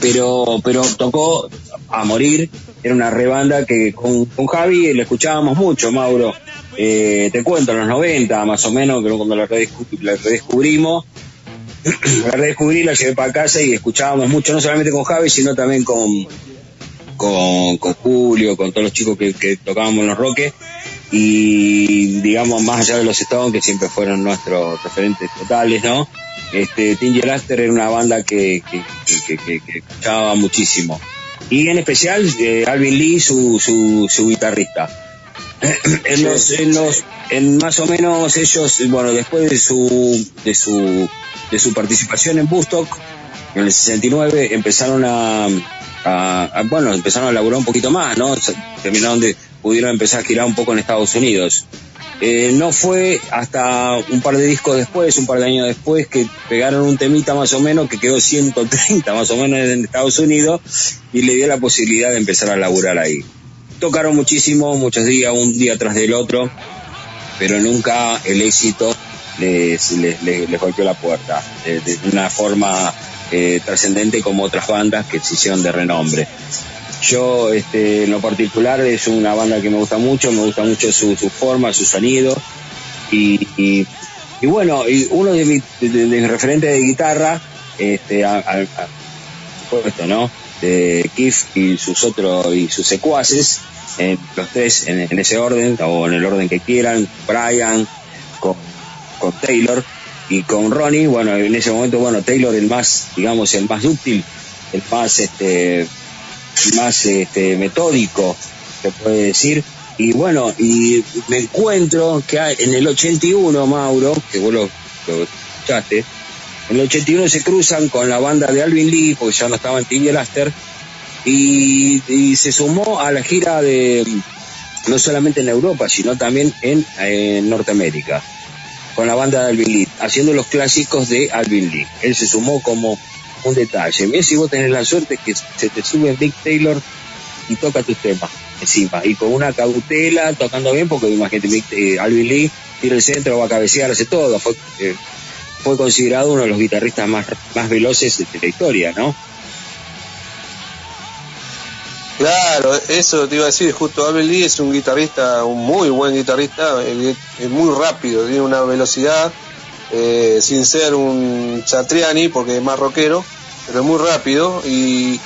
pero, pero tocó a morir. Era una rebanda que con, con Javi le escuchábamos mucho, Mauro. Eh, te cuento, en los 90 más o menos, cuando la, la redescubrimos, la redescubrí, la llevé para casa y escuchábamos mucho, no solamente con Javi, sino también con, con, con Julio, con todos los chicos que, tocábamos en los roques. Y digamos, más allá de los Stones, que siempre fueron nuestros referentes totales, ¿no? Este, Tinger Aster era una banda que, que, que- que escuchaba muchísimo. Y en especial, eh, Alvin Lee, su, su, su guitarrista. en los, en los, en más o menos ellos, bueno, después de su, de su, de su participación en Bustock, en el 69, empezaron a, a- a- bueno, empezaron a laburar un poquito más, ¿no? Terminaron de, pudieron empezar a girar un poco en Estados Unidos. Eh, no fue hasta un par de discos después, un par de años después, que pegaron un temita más o menos que quedó 130 más o menos en Estados Unidos y le dio la posibilidad de empezar a laburar ahí. Tocaron muchísimo, muchos días, un día tras del otro, pero nunca el éxito les, les, les- golpeó la puerta de, de una forma eh, trascendente como otras bandas que se hicieron de renombre. Yo, este, en lo particular, es una banda que me gusta mucho, me gusta mucho su, su forma, su sonido. Y, y, bueno, uno de mis referentes de guitarra, este, por supuesto, ¿no? De Keith y sus otros, y sus secuaces, eh, los tres en, ese orden, o en el orden que quieran, Brian, con, con Taylor y con Ronnie, bueno, en ese momento, bueno, Taylor el más, digamos, el más útil, el más, este, más este, metódico, se puede decir. Y bueno, y me encuentro que en el 81, Mauro, que vos lo, escuchaste, en el 81 se cruzan con la banda de Alvin Lee, porque ya no estaba en TV Laster, y, y se sumó a la gira de, no solamente en Europa, sino también en, en Norteamérica, con la banda de Alvin Lee, haciendo los clásicos de Alvin Lee. Él se sumó como un detalle. Mirá si vos tenés la suerte que se te sube Dick Taylor y toca tus temas encima, y con una cautela, tocando bien, porque imagínate, eh, Alvin Lee tira el centro, va a cabecear, hace todo. Fue, eh, fue considerado uno de los guitarristas más, más veloces de la historia, ¿no? Claro, eso te iba a decir, justo Abel Lee es un guitarrista, un muy buen guitarrista, eh, es muy rápido, tiene una velocidad, eh, sin ser un Satriani, porque es más rockero, pero muy rápido y,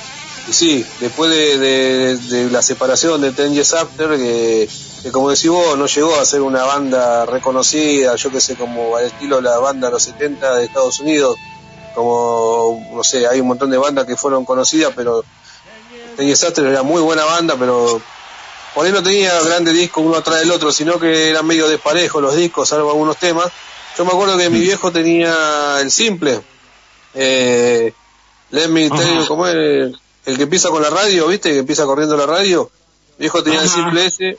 y sí, después de, la separación de Ten Years After, que, que como decís vos, no llegó a ser una banda reconocida, yo que sé, como al estilo de la banda de los 70 de Estados Unidos, como, no sé, hay un montón de bandas que fueron conocidas, pero Ten Years After era muy buena banda, pero por ahí no tenía grandes discos uno atrás del otro, sino que eran medio desparejos los discos, salvo algunos temas. Yo me acuerdo que mi viejo tenía el simple, eh, Let me tell you, ¿cómo es? El, el que empieza con la radio, ¿viste? Que empieza corriendo la radio. Mi viejo tenía el simple ese.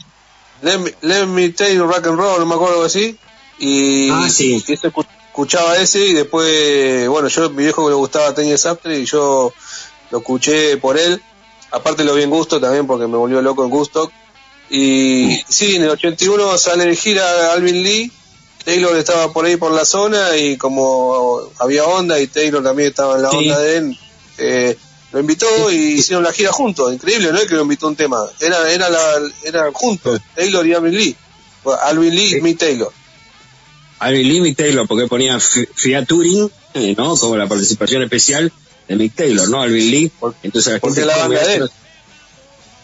Let me, let me tell you rock and roll, no me acuerdo así. Y, Ah, sí. y ese escu- escuchaba ese y después, bueno, yo, mi viejo que le gustaba Ten Years After y yo lo escuché por él. Aparte lo vi en gusto también porque me volvió loco en gusto. Y sí, en el 81 sale de gira Alvin Lee. Taylor estaba por ahí por la zona y como había onda y Taylor también estaba en la Sí. onda de él, eh, lo invitó y hicieron la gira juntos. Increíble, no que lo invitó un tema, era era la, eran juntos, Taylor y Alvin Lee. Bueno, Alvin Lee y Mick Taylor. Alvin Lee y Mick Taylor, porque ponía fi- featuring, eh, ¿no? Como la participación especial de Mick Taylor, ¿no? Alvin Lee. Entonces la Porque la banda de él.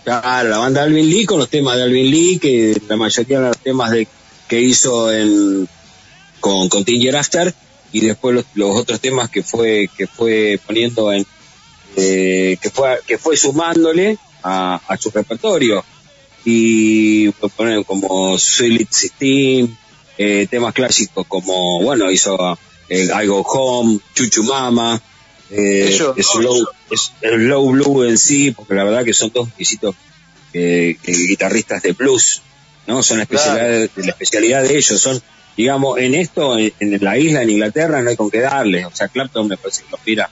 Claro, la banda de Alvin Lee con los temas de Alvin Lee, que la mayoría eran los temas de que hizo en con, con Tinger After, y después los, los otros temas que fue que fue poniendo en eh, que fue que fue sumándole a, a su repertorio. Y pues, poner como Sweet 16 eh, temas clásicos como bueno hizo eh, I Go Home Chuchu Mama eh, slow, Slow Blue en sí porque la verdad que son dos exquisitos eh, eh, guitarristas de blues no son la especialidad de, la especialidad de ellos son digamos en esto en, en la isla en Inglaterra no hay con qué darle. O sea Clapton me parece que lo mira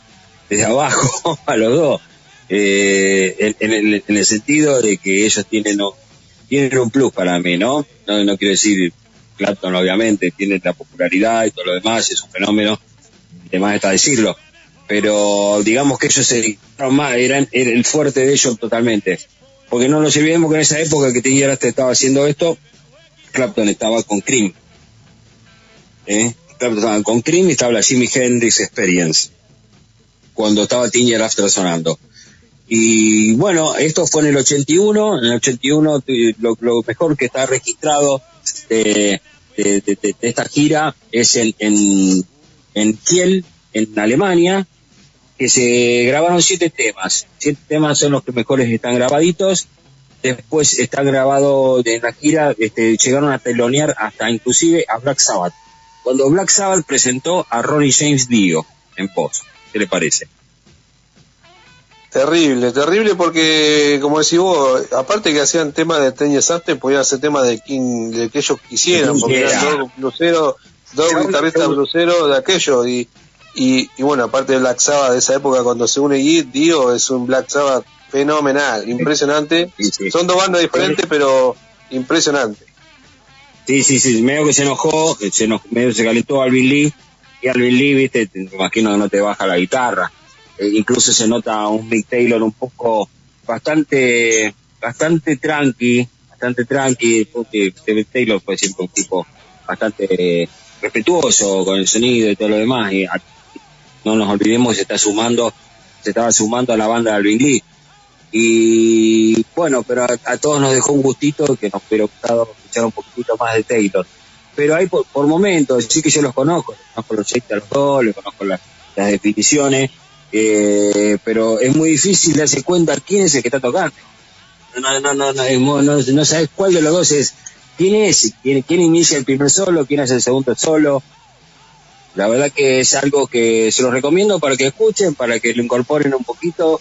desde abajo a los dos. Eh, en, en el, en el sentido de que ellos tienen no, tienen un plus para mí no no, no quiero decir Clapton obviamente tiene la popularidad y todo lo demás es un fenómeno de más está decirlo. Pero digamos que ellos se dedicaron más eran, era el fuerte de ellos totalmente porque no nos olvidemos que en esa época que Tinger After estaba haciendo esto Clapton estaba con Cream ¿eh? Clapton estaba con Cream y estaba la Jimi Hendrix Experience cuando estaba Tinger After sonando y bueno, esto fue en el 81, en el 81 tu- lo, lo mejor que está registrado de- de- de- de esta gira es en, en, en Kiel, en Alemania, que se grabaron siete temas. Siete temas son los que mejores están grabaditos. Después están grabados en la gira, este, llegaron a telonear hasta inclusive a Black Sabbath. Cuando Black Sabbath presentó a Ronnie James Dio en voz. ¿Qué le parece? Terrible, terrible porque, como decís vos, aparte que hacían temas de Ten Years After, podían hacer temas de, quien, de que ellos quisieran, porque eran dos bluseros, dos guitarristas bluseros de aquello, y, y, y bueno, aparte de Black Sabbath de esa época, cuando se une Git, Dio es un Black Sabbath fenomenal, impresionante. Son dos bandas diferentes, pero impresionante. Sí, sí, sí, medio que se enojó, que se enojó, medio se calentó Alvin Lee, y Alvin Lee, viste, te imagino que no te baja la guitarra. Eh, incluso se nota un Mick Taylor un poco bastante, bastante tranqui, bastante tranqui, porque Mick Taylor fue siempre un tipo bastante eh, respetuoso con el sonido y todo lo demás, y a- no nos olvidemos que se está sumando, se estaba sumando a la banda de Alvin Lee. Y bueno, pero a, todos nos dejó un gustito que nos hubiera gustado escuchar un poquito más de Taylor. Pero hay por, por momentos, sí que yo los conozco, conozco los dos, conozco las, definiciones, eh, pero es muy difícil darse cuenta quién es el que está tocando. No, no, no, no, no, no sabes cuál de los dos es, quién es, quién, quién inicia el primer solo, quién hace el segundo solo. La verdad que es algo que se los recomiendo para que escuchen, para que lo incorporen un poquito,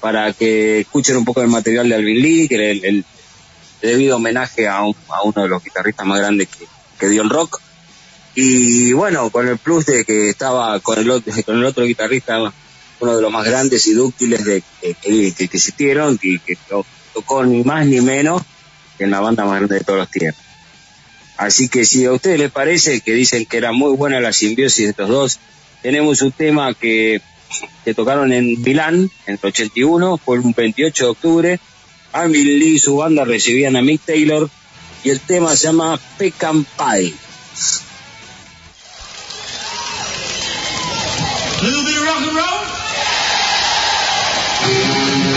para que escuchen un poco del material de Alvin Lee, que el, el debido homenaje a, un- a uno de los guitarristas más grandes que, que dio el rock. Y bueno, con el plus de que estaba con el, otro- con el otro guitarrista, uno de los más grandes y dúctiles de, que, existieron, que, que to- tocó ni más ni menos que en la banda más grande de todos los tiempos. Así que si a ustedes les parece que dicen que era muy buena la simbiosis de estos dos, tenemos un tema que, que tocaron en Milán en el 81, fue un 28 de octubre. Alvin Lee y su banda recibían a Mick Taylor y el tema se llama Pecan Pie. little rock and roll.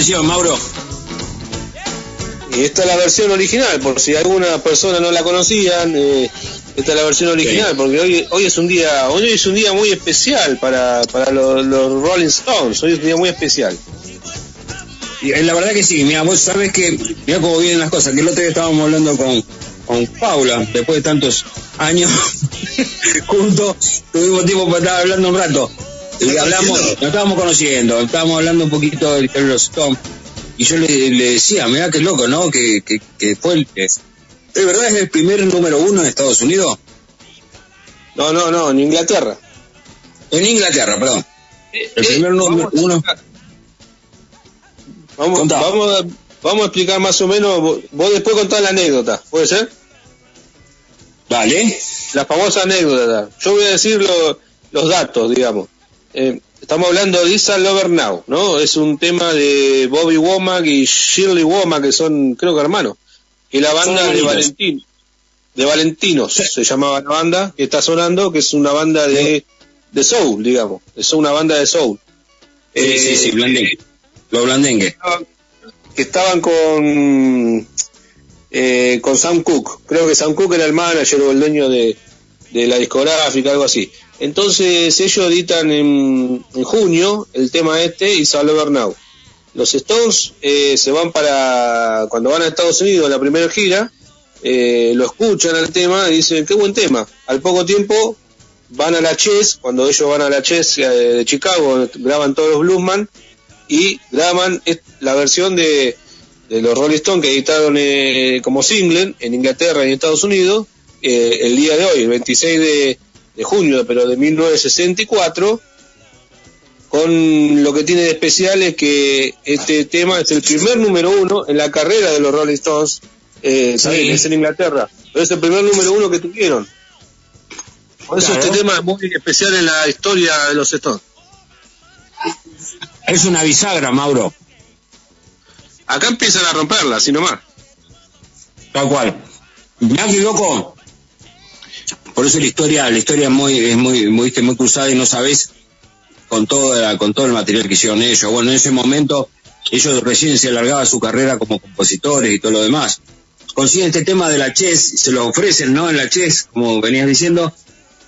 Versión, Mauro? Y esta es la versión original, por si alguna persona no la conocían, eh, esta es la versión original, porque hoy, hoy es un día, hoy es un día muy especial para, para los, los Rolling Stones, hoy es un día muy especial. Y, eh, la verdad que sí, mira, vos sabés que, mira cómo vienen las cosas, que el otro día estábamos hablando con, con Paula, después de tantos años juntos, tuvimos tiempo para estar hablando un rato. Y hablamos, nos estábamos conociendo, estábamos hablando un poquito del de los Stones. Y yo le, le decía, mira qué loco, ¿no? Que, que, que fue el que... ¿De verdad es el primer número uno en Estados Unidos? No, no, no, en Inglaterra. En Inglaterra, perdón. El Eh, primer número uno... Vamos, vamos, a, vamos a explicar más o menos, vos, vos después contás la anécdota, ¿puede ser? Vale. La famosa anécdota. Yo voy a decir lo- los datos, digamos. Eh, estamos hablando de Isa Lover Now, ¿no? Es un tema de Bobby Womack y Shirley Womack, que son, creo que hermanos. Que la banda de. Valentín, de Valentinos se llamaba la banda que está sonando, que es una banda de, de soul, digamos. Es una banda de soul. Sí, sí, sí, blandengue. Los blandengue. que estaban con eh, con Sam Cooke. Creo que Sam Cooke era el manager o el dueño de, de la discográfica, algo así. Entonces ellos editan en, en junio el tema este y Sal Over Now. Los Stones eh, se van para, cuando van a Estados Unidos, la primera gira, eh, lo escuchan al tema y dicen, qué buen tema. Al poco tiempo van a la Chess, cuando ellos van a la Chess eh, de Chicago, graban todos los Bluesman y graban la versión de, de los Rolling Stones que editaron eh, como single en Inglaterra y en Estados Unidos eh, el día de hoy, el 26 de, de junio, pero de 1964, con lo que tiene de especial es que este tema es el primer número uno en la carrera de los Rolling Stones, eh, Sí. también es en Inglaterra, pero es el primer número uno que tuvieron. Por eso Claro. este tema es muy especial en la historia de los Stones. Es una bisagra, Mauro. Acá empiezan a romperla, así nomás. Tal cual. Que loco. Por eso la historia, la historia es muy, es muy, muy, muy cruzada y no sabes con todo, con todo el material que hicieron ellos. Bueno, en ese momento ellos recién se alargaba su carrera como compositores y todo lo demás. Consiguen este tema de la chess, se lo ofrecen, ¿no? En la chess, como venías diciendo,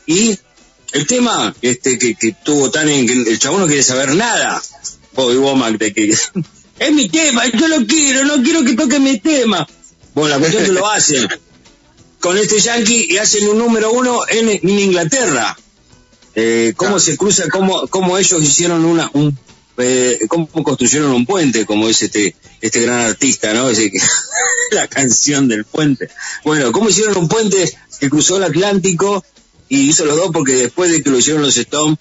y el tema este que, que tuvo tan en que el chabón no quiere saber nada. Bobby Womack de que es mi tema, yo lo quiero, no quiero que toque mi tema. Bueno, la cuestión es que lo hacen con este yankee y hacen un número uno en, en Inglaterra. Eh, cómo se cruza, cómo, cómo ellos hicieron una, un, eh, cómo construyeron un puente, como dice este, este gran artista, ¿no? Ese la canción del puente. Bueno, cómo hicieron un puente que cruzó el Atlántico y hizo los dos porque después de que lo hicieron los Stones,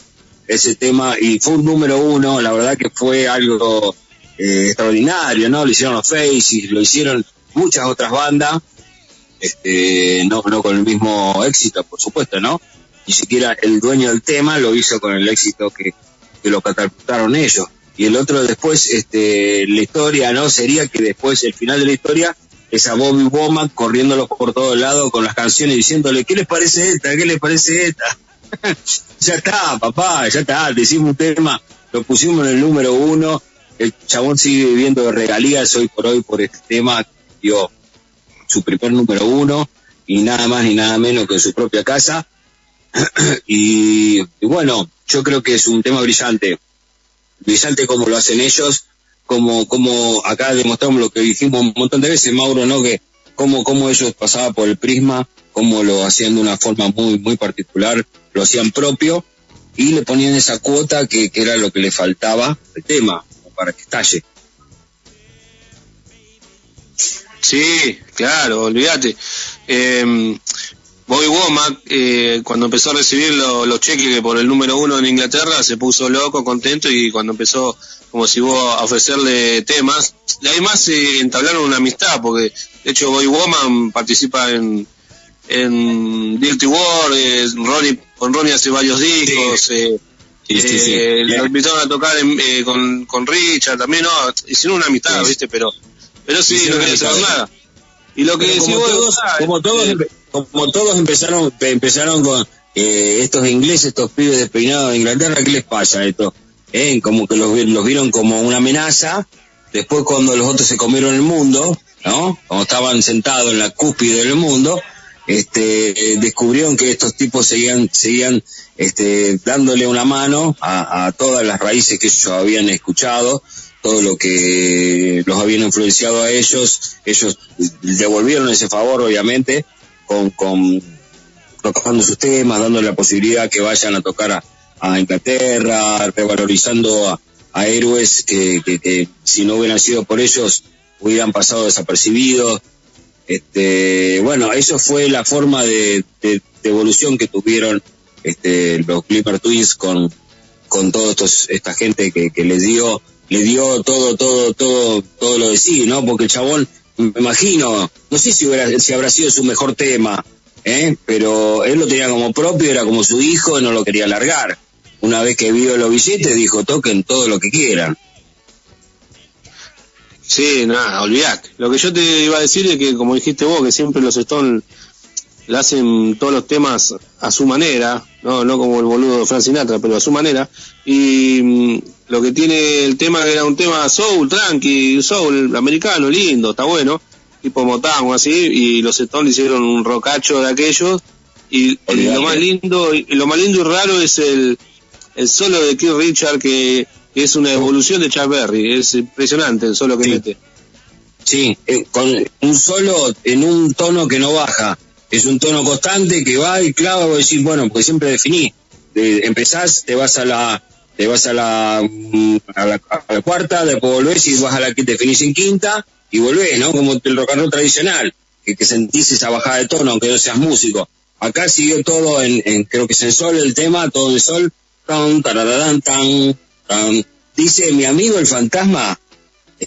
ese tema, y fue un número uno, la verdad que fue algo eh, extraordinario, ¿no? Lo hicieron los Faces, lo hicieron muchas otras bandas, este, no, con el mismo éxito, por supuesto, ¿no? Ni siquiera el dueño del tema lo hizo con el éxito que, lo catapultaron ellos. Y el otro después, este, la historia, ¿no? Sería que después, el final de la historia, es a Bobby Womack corriéndolo por todos lados con las canciones diciéndole, ¿qué les parece esta? ¿Qué les parece esta? ya está, papá, ya está, te hicimos un tema, lo pusimos en el número uno, el chabón sigue viviendo de regalías hoy por hoy por este tema, dio su primer número uno y nada más ni nada menos que en su propia casa. y, bueno, yo creo que es un tema brillante, brillante como lo hacen ellos, como, como acá demostramos lo que dijimos un montón de veces, Mauro, ¿no? Que cómo, cómo ellos pasaban por el prisma, cómo lo hacían de una forma muy, muy particular, lo hacían propio y le ponían esa cuota que, que era lo que le faltaba al tema, para que estalle. Sí, claro, olvídate. Eh, Bobby Womack, eh, cuando empezó a recibir lo- los cheques por el número uno en Inglaterra, se puso loco, contento, y cuando empezó, como si vos, a ofrecerle temas, y además eh, entablaron una amistad, porque de hecho Bobby Womack participa en, en Dirty World, eh, Ronnie, con Ronnie hace varios discos, eh, Sí, sí, sí. eh, lo invitaron a tocar en- eh, con, con Richard también, no, hicieron una amistad. ¿viste? Pero, pero sí, no quería saber nada. Y lo que decís como todos, ah, como todos, eh, empe- como todos empezaron, empe- empezaron con eh, estos ingleses, estos pibes despeinados de Inglaterra, ¿qué les pasa a estos? ¿eh? como que los, los vieron como una amenaza. Después cuando los otros se comieron el mundo, ¿no? Cuando estaban sentados en la cúspide del mundo, este, eh, descubrieron que estos tipos seguían, seguían este, dándole una mano a, a todas las raíces que ellos habían escuchado, todo lo que los habían influenciado a ellos, ellos devolvieron ese favor obviamente con, con tocando sus temas, dándole la posibilidad que vayan a tocar a, a Inglaterra, revalorizando a, héroes que, que, si no hubieran sido por ellos hubieran pasado desapercibidos. Este, bueno, eso fue la forma de, de- de evolución que tuvieron este, los Clipper Twins con, con toda esta gente que, que les dio, le dio todo, todo, todo, todo lo de sí, ¿no? Porque el chabón, me imagino, no sé si hubiera, si habrá sido su mejor tema, ¿eh? Pero él lo tenía como propio, era como su hijo no lo quería largar. Una vez que vio los billetes, dijo, toquen todo lo que quieran. Sí, nada, olvidate. Lo que yo te iba a decir es que, como dijiste vos, que siempre los Stones le hacen todos los temas a su manera, no, no como el boludo de Frank Sinatra, pero a su manera. Y mm, lo que tiene el tema que era un tema soul, tranqui, soul, americano, lindo, está bueno, tipo Motown o así, y los Stones hicieron un rocacho de aquellos. Y, y lo más lindo, y lo más lindo y raro es el, el solo de Keith Richard que, es una evolución de Chuck Berry, es impresionante el solo que mete. Sí, eh, con un solo en un tono que no baja. Es un tono constante que va y clava, vos decís, bueno, pues siempre definí. De- empezás, te vas a la te vas a la, mm, a la, a la cuarta, después volvés y vas a la que definís en quinta y volvés, ¿no? Como el rock and roll tradicional, que, que sentís esa bajada de tono, aunque no seas músico. Acá siguió todo en, en- creo que es en sol el tema, todo de sol. Tan, tarararán, tan, tan. Dice mi amigo el fantasma,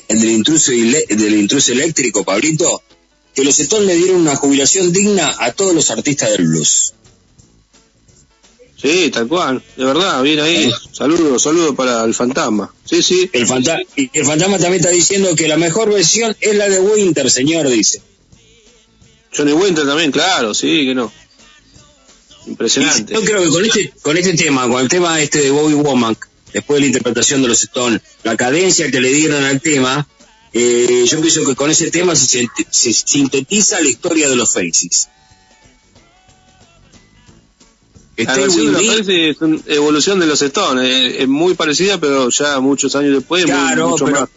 el del intruso, del intruso eléctrico, Pablito, que los Stones le dieron una jubilación digna a todos los artistas del blues. Sí, tal cual, de verdad, bien ahí. Saludos, saludos para el fantasma. Sí, sí. El, fanta- y el fantasma también está diciendo que la mejor versión es la de Winter, señor, dice. Johnny Winter también, claro, sí, que no. Impresionante. Yo creo que con este, con este tema, con el tema este de Bobby Womack, después de la interpretación de los Stones, la cadencia que le dieron al tema, eh, yo pienso que con ese tema se, se sintetiza la historia de los Faces. La versión de los es una evolución de los Stones, eh, es muy parecida, pero ya muchos años después, muy- Claro, mucho pero- más.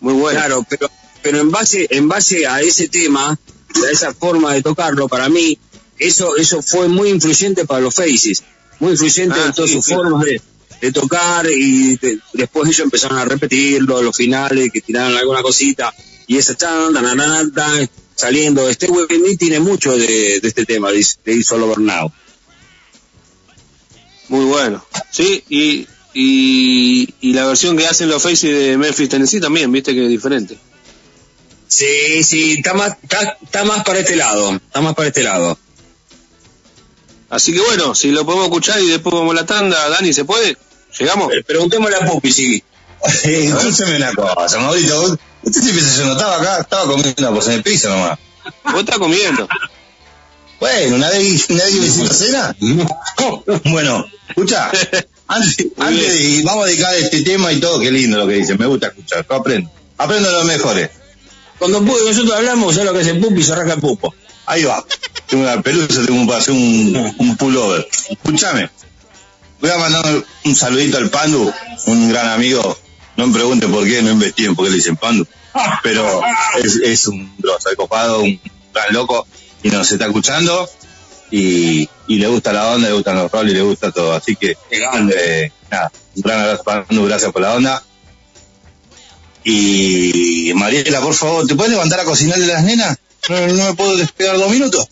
Muy bueno. Claro, pero, pero en base, en base a ese tema, a esa forma de tocarlo, para mí, eso, eso fue muy influyente para los Faces, muy influyente Ah, en todas sí, sus sí. formas de, de tocar y de- después ellos empezaron a repetirlo, los finales, que tiraron alguna cosita, y esa tan, tan, tan, tan, saliendo, este Me tiene mucho de, de este tema, de, de Over Now. Muy bueno. Sí, y, y, y la versión que hacen los Faces de Memphis, Tennessee también, viste que es diferente. Sí, sí, está más, está, está más para este lado, está más para este lado. Así que bueno, si lo podemos escuchar y después vamos a la tanda, Dani, ¿se puede? ¿Llegamos? Preguntémosle a Pupi, sí. Escúcheme una cosa, Maurito. Usted siempre se notaba acá, estaba comiendo pues en el piso nomás. Vos estás comiendo. Bueno, nadie, nadie me hizo cena. bueno, escucha, antes, antes de ir, vamos a dedicar este tema y todo, qué lindo lo que dice, me gusta escuchar, yo aprendo, aprendo de los mejores. Cuando Pupi nosotros hablamos, ¿sabes lo que hace Pupi? Se arranca el pupo. Ahí va, tengo una pelusa, tengo para hacer un, un pullover. Escúchame, voy a mandar un saludito al Pandu, un gran amigo, no me pregunten por qué, no investiguen por qué le dicen Pandu, pero es, es un grosso, copado, un gran loco, y nos está escuchando, y, y le gusta la onda, le gustan los roles, le gusta todo, así que, eh, nada, un gran abrazo Pandu, gracias por la onda. Y Mariela, por favor, ¿te puedes levantar a cocinarle a las nenas? No, no me puedo despegar dos minutos.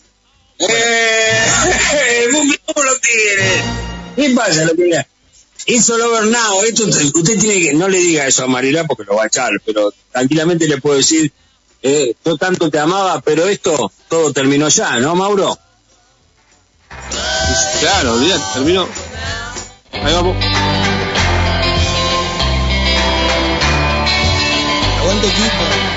¡Eh! Pupi, ¿cómo lo tiene? ¿Qué pasa? Lo? It's all over now. Esto, usted tiene que, no le diga eso a Mariela porque lo va a echar, pero tranquilamente le puedo decir, eh, yo tanto te amaba, pero esto todo terminó ya, ¿no, Mauro? Claro, olvidate, terminó. Ahí vamos. Aguante equipo.